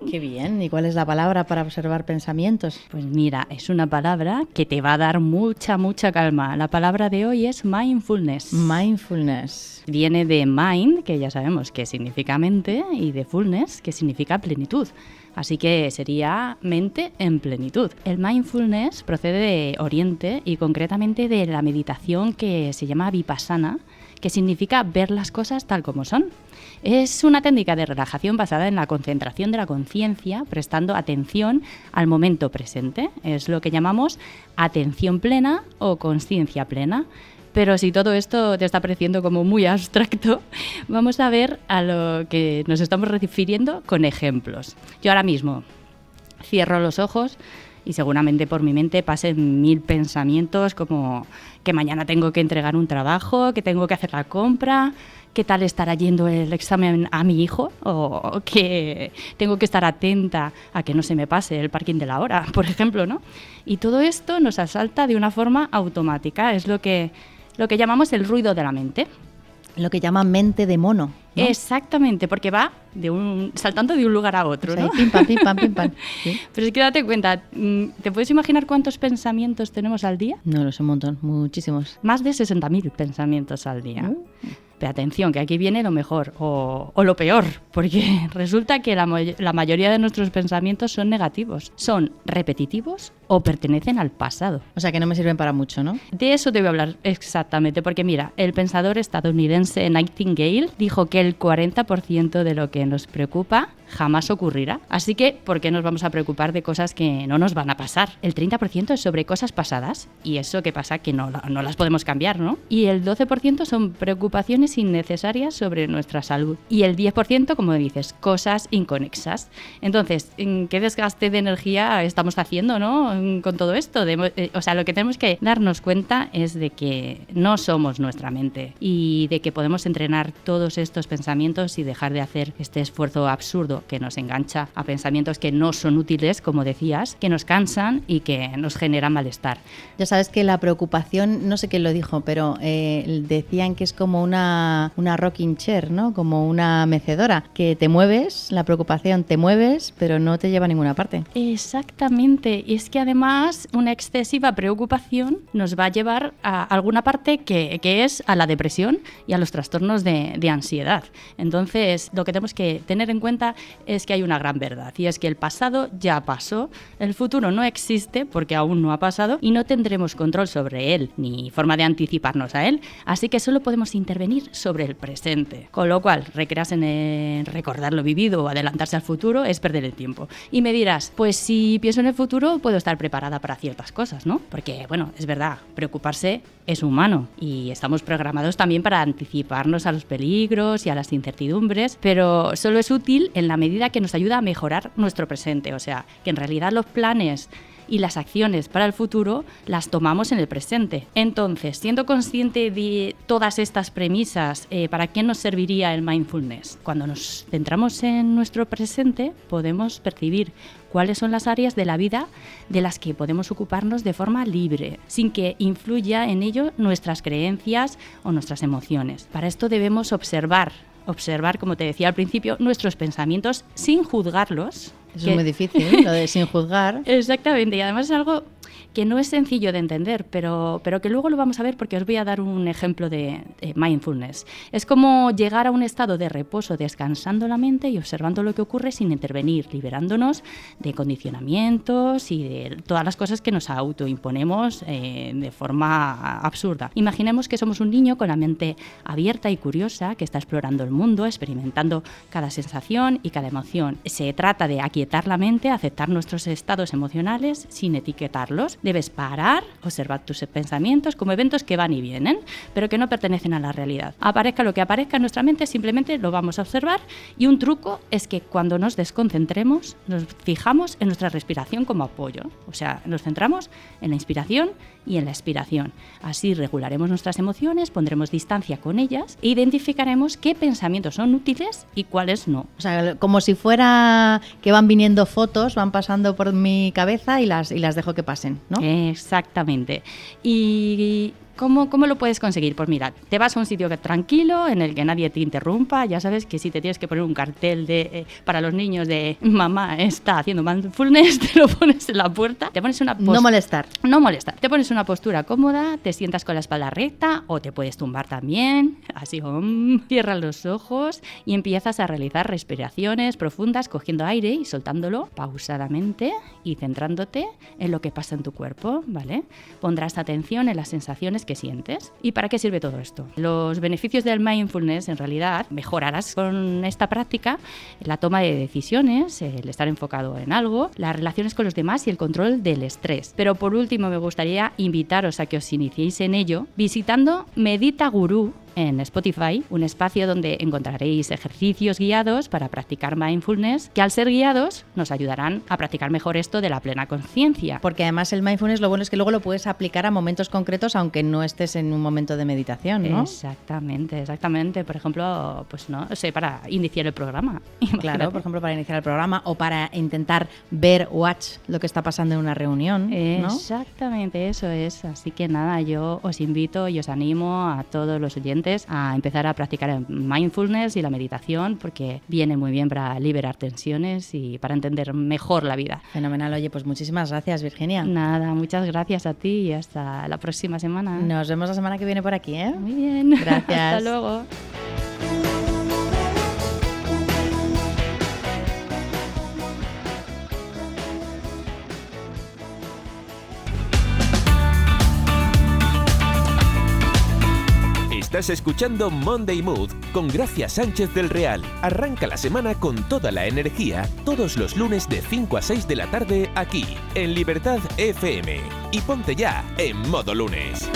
Qué bien. ¿Y cuál es la palabra para observar pensamientos? Pues mira, es una palabra que te va a dar mucha, mucha calma. La palabra de hoy es mindfulness. Mindfulness. Viene de mind, que ya sabemos que significa mente, y de fullness, que significa plenitud. Así que sería mente en plenitud. El mindfulness procede de Oriente y concretamente de la meditación que se llama vipassana, que significa ver las cosas tal como son. Es una técnica de relajación basada en la concentración de la conciencia, prestando atención al momento presente. Es lo que llamamos atención plena o conciencia plena. Pero si todo esto te está pareciendo como muy abstracto, vamos a ver a lo que nos estamos refiriendo con ejemplos. Yo ahora mismo cierro los ojos y seguramente por mi mente pasen mil pensamientos como que mañana tengo que entregar un trabajo, que tengo que hacer la compra, qué tal estará yendo el examen a mi hijo o que tengo que estar atenta a que no se me pase el parking de la hora, por ejemplo, ¿no? Y todo esto nos asalta de una forma automática, es lo que lo que llamamos el ruido de la mente. Lo que llaman mente de mono. Exactamente, porque va de un, saltando de un lugar a otro. ¿no? pim, pam, pim, pam, pim, pam. Pero es que date cuenta, mm, ¿te puedes imaginar cuántos pensamientos tenemos al día? No, lo sé un montón, muchísimos. Más de 60.000 pensamientos al día. Uh. Pero atención, que aquí viene lo mejor o, lo peor, porque resulta que la, la, mayoría de nuestros pensamientos son negativos, son repetitivos o pertenecen al pasado. O sea que no me sirven para mucho, ¿no? De eso te voy a hablar exactamente, porque mira, el pensador estadounidense Nightingale dijo que el 40% de lo que nos preocupa jamás ocurrirá. Así que, ¿por qué nos vamos a preocupar de cosas que no nos van a pasar? El 30% es sobre cosas pasadas y eso que pasa que no, no las podemos cambiar, ¿no? Y el 12% son preocupaciones innecesarias sobre nuestra salud. Y el 10%, como dices, cosas inconexas. Entonces, ¿qué desgaste de energía estamos haciendo, ¿no? Con todo esto. Eh, o sea, lo que tenemos que darnos cuenta es de que no somos nuestra mente y de que podemos entrenar todos estos pensamientos y dejar de hacer este esfuerzo absurdo que nos engancha a pensamientos que no son útiles, como decías, que nos cansan y que nos generan malestar. Ya sabes que la preocupación, no sé quién lo dijo, pero eh, decían que es como una, una rocking chair, ¿no? Como una mecedora, que te mueves, la preocupación te mueves, pero no te lleva a ninguna parte. Exactamente, y es que además una excesiva preocupación nos va a llevar a alguna parte que, que es a la depresión y a los trastornos de, de ansiedad. Entonces, lo que tenemos que tener en cuenta es que hay una gran verdad y es que el pasado ya pasó, el futuro no existe porque aún no ha pasado y no tendremos control sobre él ni forma de anticiparnos a él, así que solo podemos intervenir sobre el presente. Con lo cual, recrearse en recordar lo vivido o adelantarse al futuro es perder el tiempo. Y me dirás, pues si pienso en el futuro puedo estar preparada para ciertas cosas, ¿no? Porque, bueno, es verdad, preocuparse es humano y estamos programados también para anticiparnos a los peligros y a las incertidumbres, pero solo es útil en la medida que nos ayuda a mejorar nuestro presente. O sea, que en realidad los planes y las acciones para el futuro las tomamos en el presente. Entonces, siendo consciente de todas estas premisas, eh, ¿para qué nos serviría el mindfulness? Cuando nos centramos en nuestro presente, podemos percibir cuáles son las áreas de la vida de las que podemos ocuparnos de forma libre, sin que influya en ello nuestras creencias o nuestras emociones. Para esto debemos observar observar, como te decía al principio, nuestros pensamientos sin juzgarlos. es muy difícil, lo de sin juzgar. Exactamente, y además es algo que no es sencillo de entender, pero, pero que luego lo vamos a ver porque os voy a dar un ejemplo de, mindfulness. Es como llegar a un estado de reposo, descansando la mente y observando lo que ocurre sin intervenir, liberándonos de condicionamientos y de todas las cosas que nos autoimponemos eh, de forma absurda. Imaginemos que somos un niño con la mente abierta y curiosa que está explorando el mundo, experimentando cada sensación y cada emoción. Se trata de aquietar la mente, aceptar nuestros estados emocionales sin etiquetarlos debes parar, observar tus pensamientos como eventos que van y vienen, pero que no pertenecen a la realidad. Aparezca lo que aparezca en nuestra mente, simplemente lo vamos a observar y un truco es que cuando nos desconcentremos, nos fijamos en nuestra respiración como apoyo. O sea, nos centramos en la inspiración y en la expiración. Así regularemos nuestras emociones, pondremos distancia con ellas e identificaremos qué pensamientos son útiles y cuáles no. O sea, como si fuera que van viniendo fotos, van pasando por mi cabeza y las, y las dejo que pasen, Exactamente. Y ¿Cómo, ¿Cómo lo puedes conseguir? Pues mira, te vas a un sitio tranquilo en el que nadie te interrumpa. Ya sabes que si te tienes que poner un cartel de, eh, para los niños de mamá está haciendo mindfulness, te lo pones en la puerta. Te pones una no molestar. No molestar. Te pones una postura cómoda, te sientas con la espalda recta o te puedes tumbar también. Así, um, cierras los ojos y empiezas a realizar respiraciones profundas, cogiendo aire y soltándolo pausadamente y centrándote en lo que pasa en tu cuerpo, ¿vale? Pondrás atención en las sensaciones sientes. ¿Y para qué sirve todo esto? Los beneficios del mindfulness en realidad mejorarás con esta práctica la toma de decisiones, el estar enfocado en algo, las relaciones con los demás y el control del estrés. Pero por último me gustaría invitaros a que os iniciéis en ello visitando Medita Guru en Spotify, un espacio donde encontraréis ejercicios guiados para practicar mindfulness, que al ser guiados nos ayudarán a practicar mejor esto de la plena conciencia. Porque además el mindfulness lo bueno es que luego lo puedes aplicar a momentos concretos aunque no estés en un momento de meditación, ¿no? Exactamente, exactamente. Por ejemplo, pues no sé, para iniciar el programa. Claro, por ejemplo, para iniciar el programa o para intentar ver, watch lo que está pasando en una reunión. Exactamente, eso es. Así que nada, yo os invito y os animo a todos los oyentes a empezar a practicar el mindfulness y la meditación porque viene muy bien para liberar tensiones y para entender mejor la vida. Fenomenal. Oye, pues muchísimas gracias, Virginia. Nada, muchas gracias a ti y hasta la próxima semana. Nos vemos la semana que viene por aquí, ¿eh? Muy bien. Gracias. hasta luego. Estás escuchando Monday Mood con Gracia Sánchez del Real. Arranca la semana con toda la energía todos los lunes de 5 a 6 de la tarde aquí en Libertad FM. Y ponte ya en modo lunes.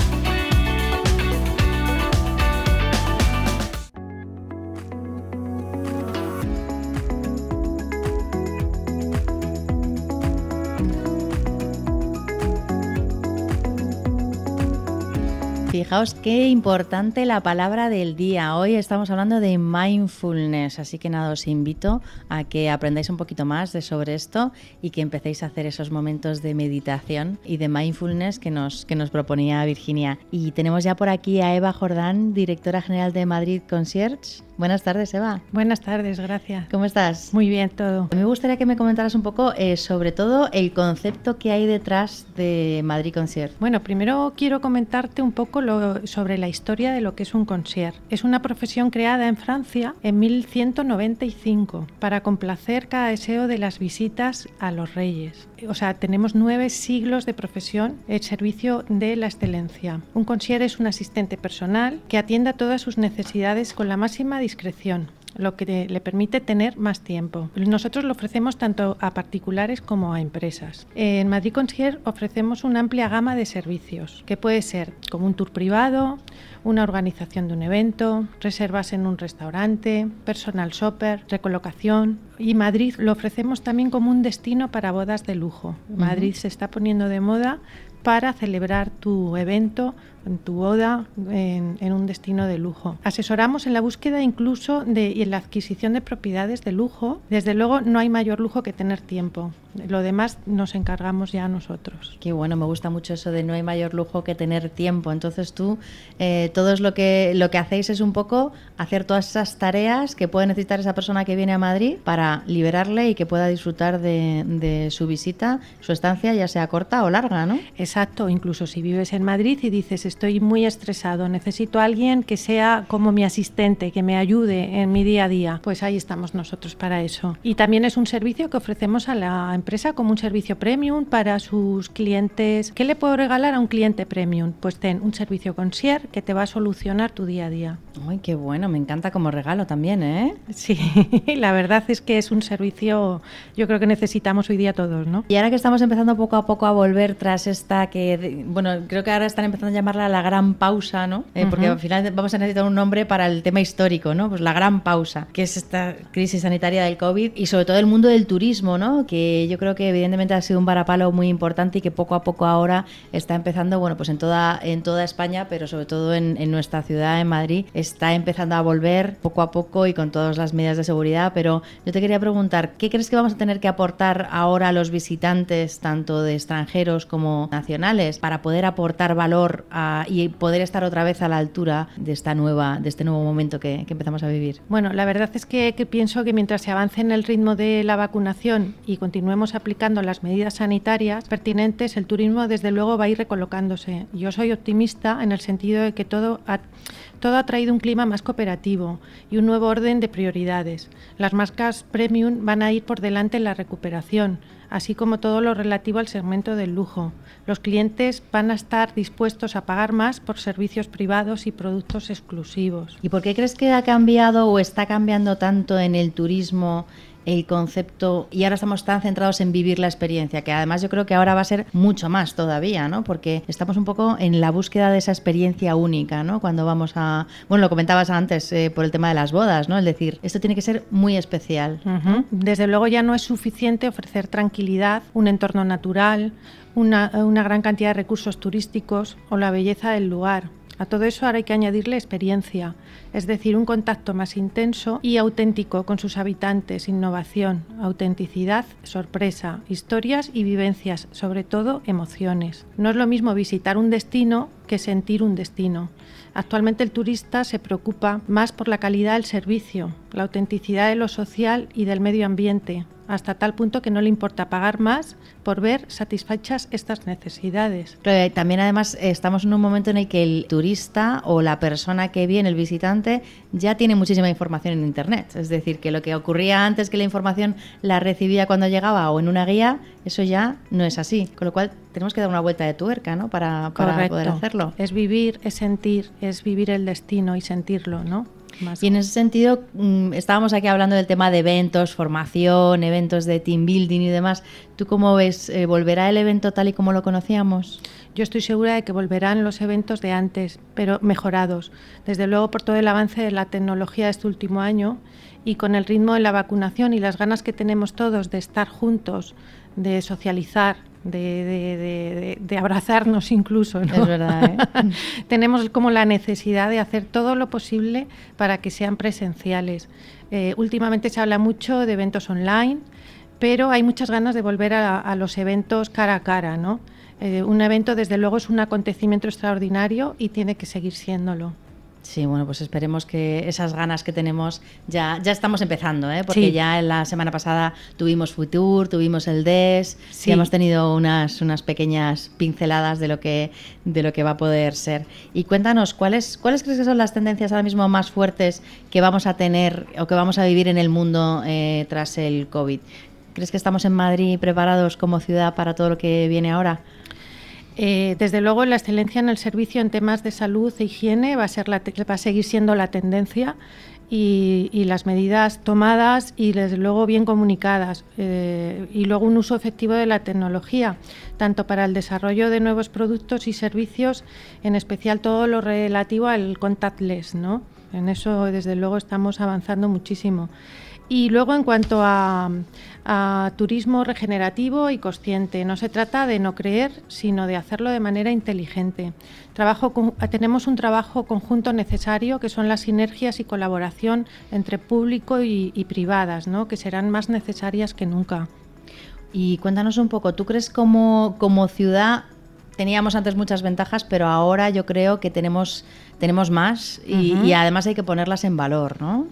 Fijaos qué importante la palabra del día. Hoy estamos hablando de mindfulness, así que nada, os invito a que aprendáis un poquito más de sobre esto y que empecéis a hacer esos momentos de meditación y de mindfulness que nos, que nos proponía Virginia. Y tenemos ya por aquí a Eva Jordán, directora general de Madrid Concierge. Buenas tardes, Eva. Buenas tardes, gracias. ¿Cómo estás? Muy bien, todo. Me gustaría que me comentaras un poco eh, sobre todo el concepto que hay detrás de Madrid Concierge. Bueno, primero quiero comentarte un poco lo, sobre la historia de lo que es un concierge. Es una profesión creada en Francia en 1195 para complacer cada deseo de las visitas a los reyes. O sea, tenemos nueve siglos de profesión en servicio de la excelencia. Un concierge es un asistente personal que atienda todas sus necesidades con la máxima discreción lo que le permite tener más tiempo. Nosotros lo ofrecemos tanto a particulares como a empresas. En Madrid Concierge ofrecemos una amplia gama de servicios, que puede ser como un tour privado, una organización de un evento, reservas en un restaurante, personal shopper, recolocación. Y Madrid lo ofrecemos también como un destino para bodas de lujo. Madrid se está poniendo de moda para celebrar tu evento, en tu boda, en, un destino de lujo. Asesoramos en la búsqueda incluso de, y en la adquisición de propiedades de lujo. Desde luego no hay mayor lujo que tener tiempo. Lo demás nos encargamos ya nosotros. Qué bueno, me gusta mucho eso de no hay mayor lujo que tener tiempo. Entonces tú, eh, todo lo que, lo que hacéis es un poco hacer todas esas tareas que puede necesitar esa persona que viene a Madrid para liberarle y que pueda disfrutar de, de su visita, su estancia, ya sea corta o larga, ¿no? Exacto, incluso si vives en Madrid y dices estoy muy estresado, necesito a alguien que sea como mi asistente, que me ayude en mi día a día, pues ahí estamos nosotros para eso. Y también es un servicio que ofrecemos a la empresa como un servicio premium para sus clientes. ¿Qué le puedo regalar a un cliente premium? Pues ten un servicio concierge que te va a solucionar tu día a día. Ay, qué bueno, me encanta como regalo también, ¿eh? Sí, la verdad es que es un servicio yo creo que necesitamos hoy día todos, ¿no? Y ahora que estamos empezando poco a poco a volver tras esta que, bueno, creo que ahora están empezando a llamarla la gran pausa, ¿no? Eh, porque al final vamos a necesitar un nombre para el tema histórico, ¿no? Pues la gran pausa, que es esta crisis sanitaria del COVID y sobre todo el mundo del turismo, ¿no? Que yo creo que evidentemente ha sido un varapalo muy importante y que poco a poco ahora está empezando, bueno, pues en toda, en toda España, pero sobre todo en, nuestra ciudad, en Madrid, está empezando a volver poco a poco y con todas las medidas de seguridad. Pero yo te quería preguntar, ¿qué crees que vamos a tener que aportar ahora a los visitantes, tanto de extranjeros como nacionales? para poder aportar valor y poder estar otra vez a la altura de esta nueva, de este nuevo momento que, empezamos a vivir? Bueno, la verdad es que, pienso que mientras se avance en el ritmo de la vacunación y continuemos aplicando las medidas sanitarias pertinentes, el turismo desde luego va a ir recolocándose. Yo soy optimista en el sentido de que todo ha, todo ha traído un clima más cooperativo y un nuevo orden de prioridades. Las marcas premium van a ir por delante en la recuperación así como todo lo relativo al segmento del lujo. Los clientes van a estar dispuestos a pagar más por servicios privados y productos exclusivos. ¿Y por qué crees que ha cambiado o está cambiando tanto en el turismo el concepto y ahora estamos tan centrados en vivir la experiencia, que además yo creo que ahora va a ser mucho más todavía, ¿no? Porque estamos un poco en la búsqueda de esa experiencia única, ¿no? Cuando vamos a, bueno, lo comentabas antes eh, por el tema de las bodas, ¿no? Es decir, esto tiene que ser muy especial. Desde luego ya no es suficiente ofrecer tranquilidad, un entorno natural, una, una gran cantidad de recursos turísticos o la belleza del lugar. A todo eso ahora hay que añadirle experiencia, es decir, un contacto más intenso y auténtico con sus habitantes, innovación, autenticidad, sorpresa, historias y vivencias, sobre todo emociones. No es lo mismo visitar un destino que sentir un destino. Actualmente el turista se preocupa más por la calidad del servicio, la autenticidad de lo social y del medio ambiente, hasta tal punto que no le importa pagar más por ver satisfechas estas necesidades. Pero también además estamos en un momento en el que el turista o la persona que viene, el visitante, ya tiene muchísima información en Internet. Es decir, que lo que ocurría antes que la información la recibía cuando llegaba o en una guía, eso ya no es así. Con lo cual tenemos que dar una vuelta de tuerca ¿no? para, para poder hacerlo. Es vivir, es sentir, es vivir el destino y sentirlo, ¿no? Y en ese sentido, mm, estábamos aquí hablando del tema de eventos, formación, eventos de team building y demás. ¿Tú cómo ves? Eh, ¿Volverá el evento tal y como lo conocíamos? Yo estoy segura de que volverán los eventos de antes, pero mejorados. Desde luego por todo el avance de la tecnología de este último año y con el ritmo de la vacunación y las ganas que tenemos todos de estar juntos, de socializar, de, abrazarnos incluso. Es verdad. ¿eh? Tenemos como la necesidad de hacer todo lo posible para que sean presenciales. Eh, últimamente se habla mucho de eventos online, pero hay muchas ganas de volver a, los eventos cara a cara. ¿no? Eh, un evento, desde luego, es un acontecimiento extraordinario y tiene que seguir siéndolo. Sí, bueno, pues esperemos que esas ganas que tenemos ya, ya estamos empezando, ¿eh? porque ya en la semana pasada tuvimos Futur, tuvimos el DES, sí. y hemos tenido unas, unas pequeñas pinceladas de lo, que, de lo que va a poder ser. Y cuéntanos, ¿cuáles, ¿cuáles crees que son las tendencias ahora mismo más fuertes que vamos a tener o que vamos a vivir en el mundo eh, tras el COVID? ¿Crees que estamos en Madrid preparados como ciudad para todo lo que viene ahora? Eh, desde luego, la excelencia en el servicio en temas de salud e higiene va a, ser va a seguir siendo la tendencia y, las medidas tomadas y, desde luego, bien comunicadas. Eh, y luego, un uso efectivo de la tecnología, tanto para el desarrollo de nuevos productos y servicios, en especial todo lo relativo al contactless. ¿no? En eso, desde luego, estamos avanzando muchísimo. Y luego en cuanto a, turismo regenerativo y consciente, no se trata de no creer, sino de hacerlo de manera inteligente. Trabajo tenemos un trabajo conjunto necesario que son las sinergias y colaboración entre público y, privadas, ¿no? que serán más necesarias que nunca. Y cuéntanos un poco, ¿tú crees como, como ciudad teníamos antes muchas ventajas, pero ahora yo creo que tenemos, tenemos más y, y, además hay que ponerlas en valor, ¿no?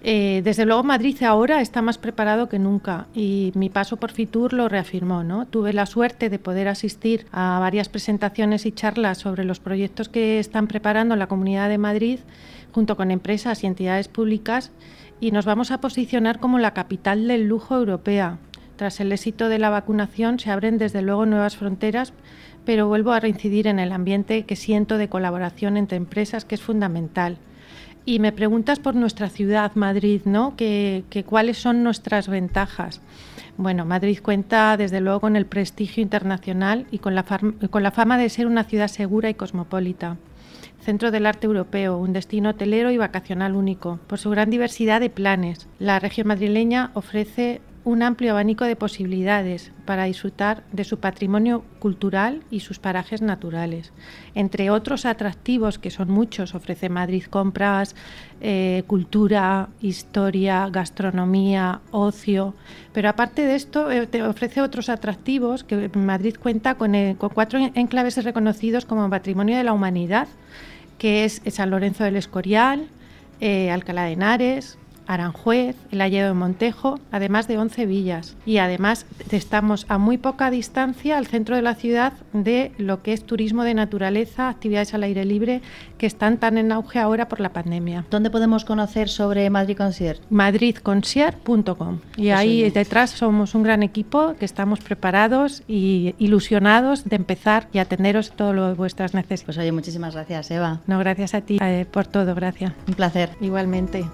Eh, desde luego Madrid ahora está más preparado que nunca y mi paso por Fitur lo reafirmó. ¿no? Tuve la suerte de poder asistir a varias presentaciones y charlas sobre los proyectos que están preparando la Comunidad de Madrid junto con empresas y entidades públicas y nos vamos a posicionar como la capital del lujo europea. Tras el éxito de la vacunación se abren desde luego nuevas fronteras, pero vuelvo a reincidir en el ambiente que siento de colaboración entre empresas que es fundamental. Y me preguntas por nuestra ciudad, Madrid, ¿no? Que, cuáles son nuestras ventajas. Bueno, Madrid cuenta desde luego con el prestigio internacional y con la, con la fama de ser una ciudad segura y cosmopolita. Centro del arte europeo, un destino hotelero y vacacional único, por su gran diversidad de planes. La región madrileña ofrece un amplio abanico de posibilidades para disfrutar de su patrimonio cultural y sus parajes naturales. Entre otros atractivos, que son muchos, ofrece Madrid Compras, eh, cultura, historia, gastronomía, ocio. Pero aparte de esto, eh, te ofrece otros atractivos que Madrid cuenta con, eh, con cuatro enclaves reconocidos como Patrimonio de la Humanidad, que es San Lorenzo del Escorial, Alcalá de Henares, Aranjuez, el Alledo de Montejo, además de 11 villas. Y además estamos a muy poca distancia al centro de la ciudad de lo que es turismo de naturaleza, actividades al aire libre, que están tan en auge ahora por la pandemia. ¿Dónde podemos conocer sobre Madrid Concierge? madridconcierge.com. Y ahí detrás somos un gran equipo que estamos preparados y ilusionados de empezar y atenderos de vuestras necesidades. Pues oye, muchísimas gracias, Eva. No, gracias a ti eh, por todo, gracias. Un placer. Igualmente.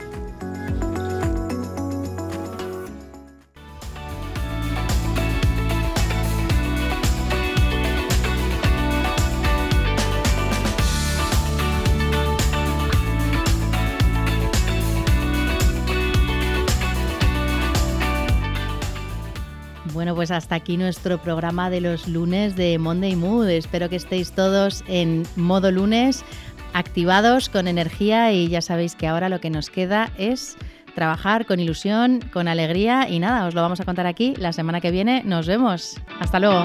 Pues hasta aquí nuestro programa de los lunes de Monday Mood. Espero que estéis todos en modo lunes, activados con energía y ya sabéis que ahora lo que nos queda es trabajar con ilusión, con alegría y nada, os lo vamos a contar aquí la semana que viene. Nos vemos. Hasta luego.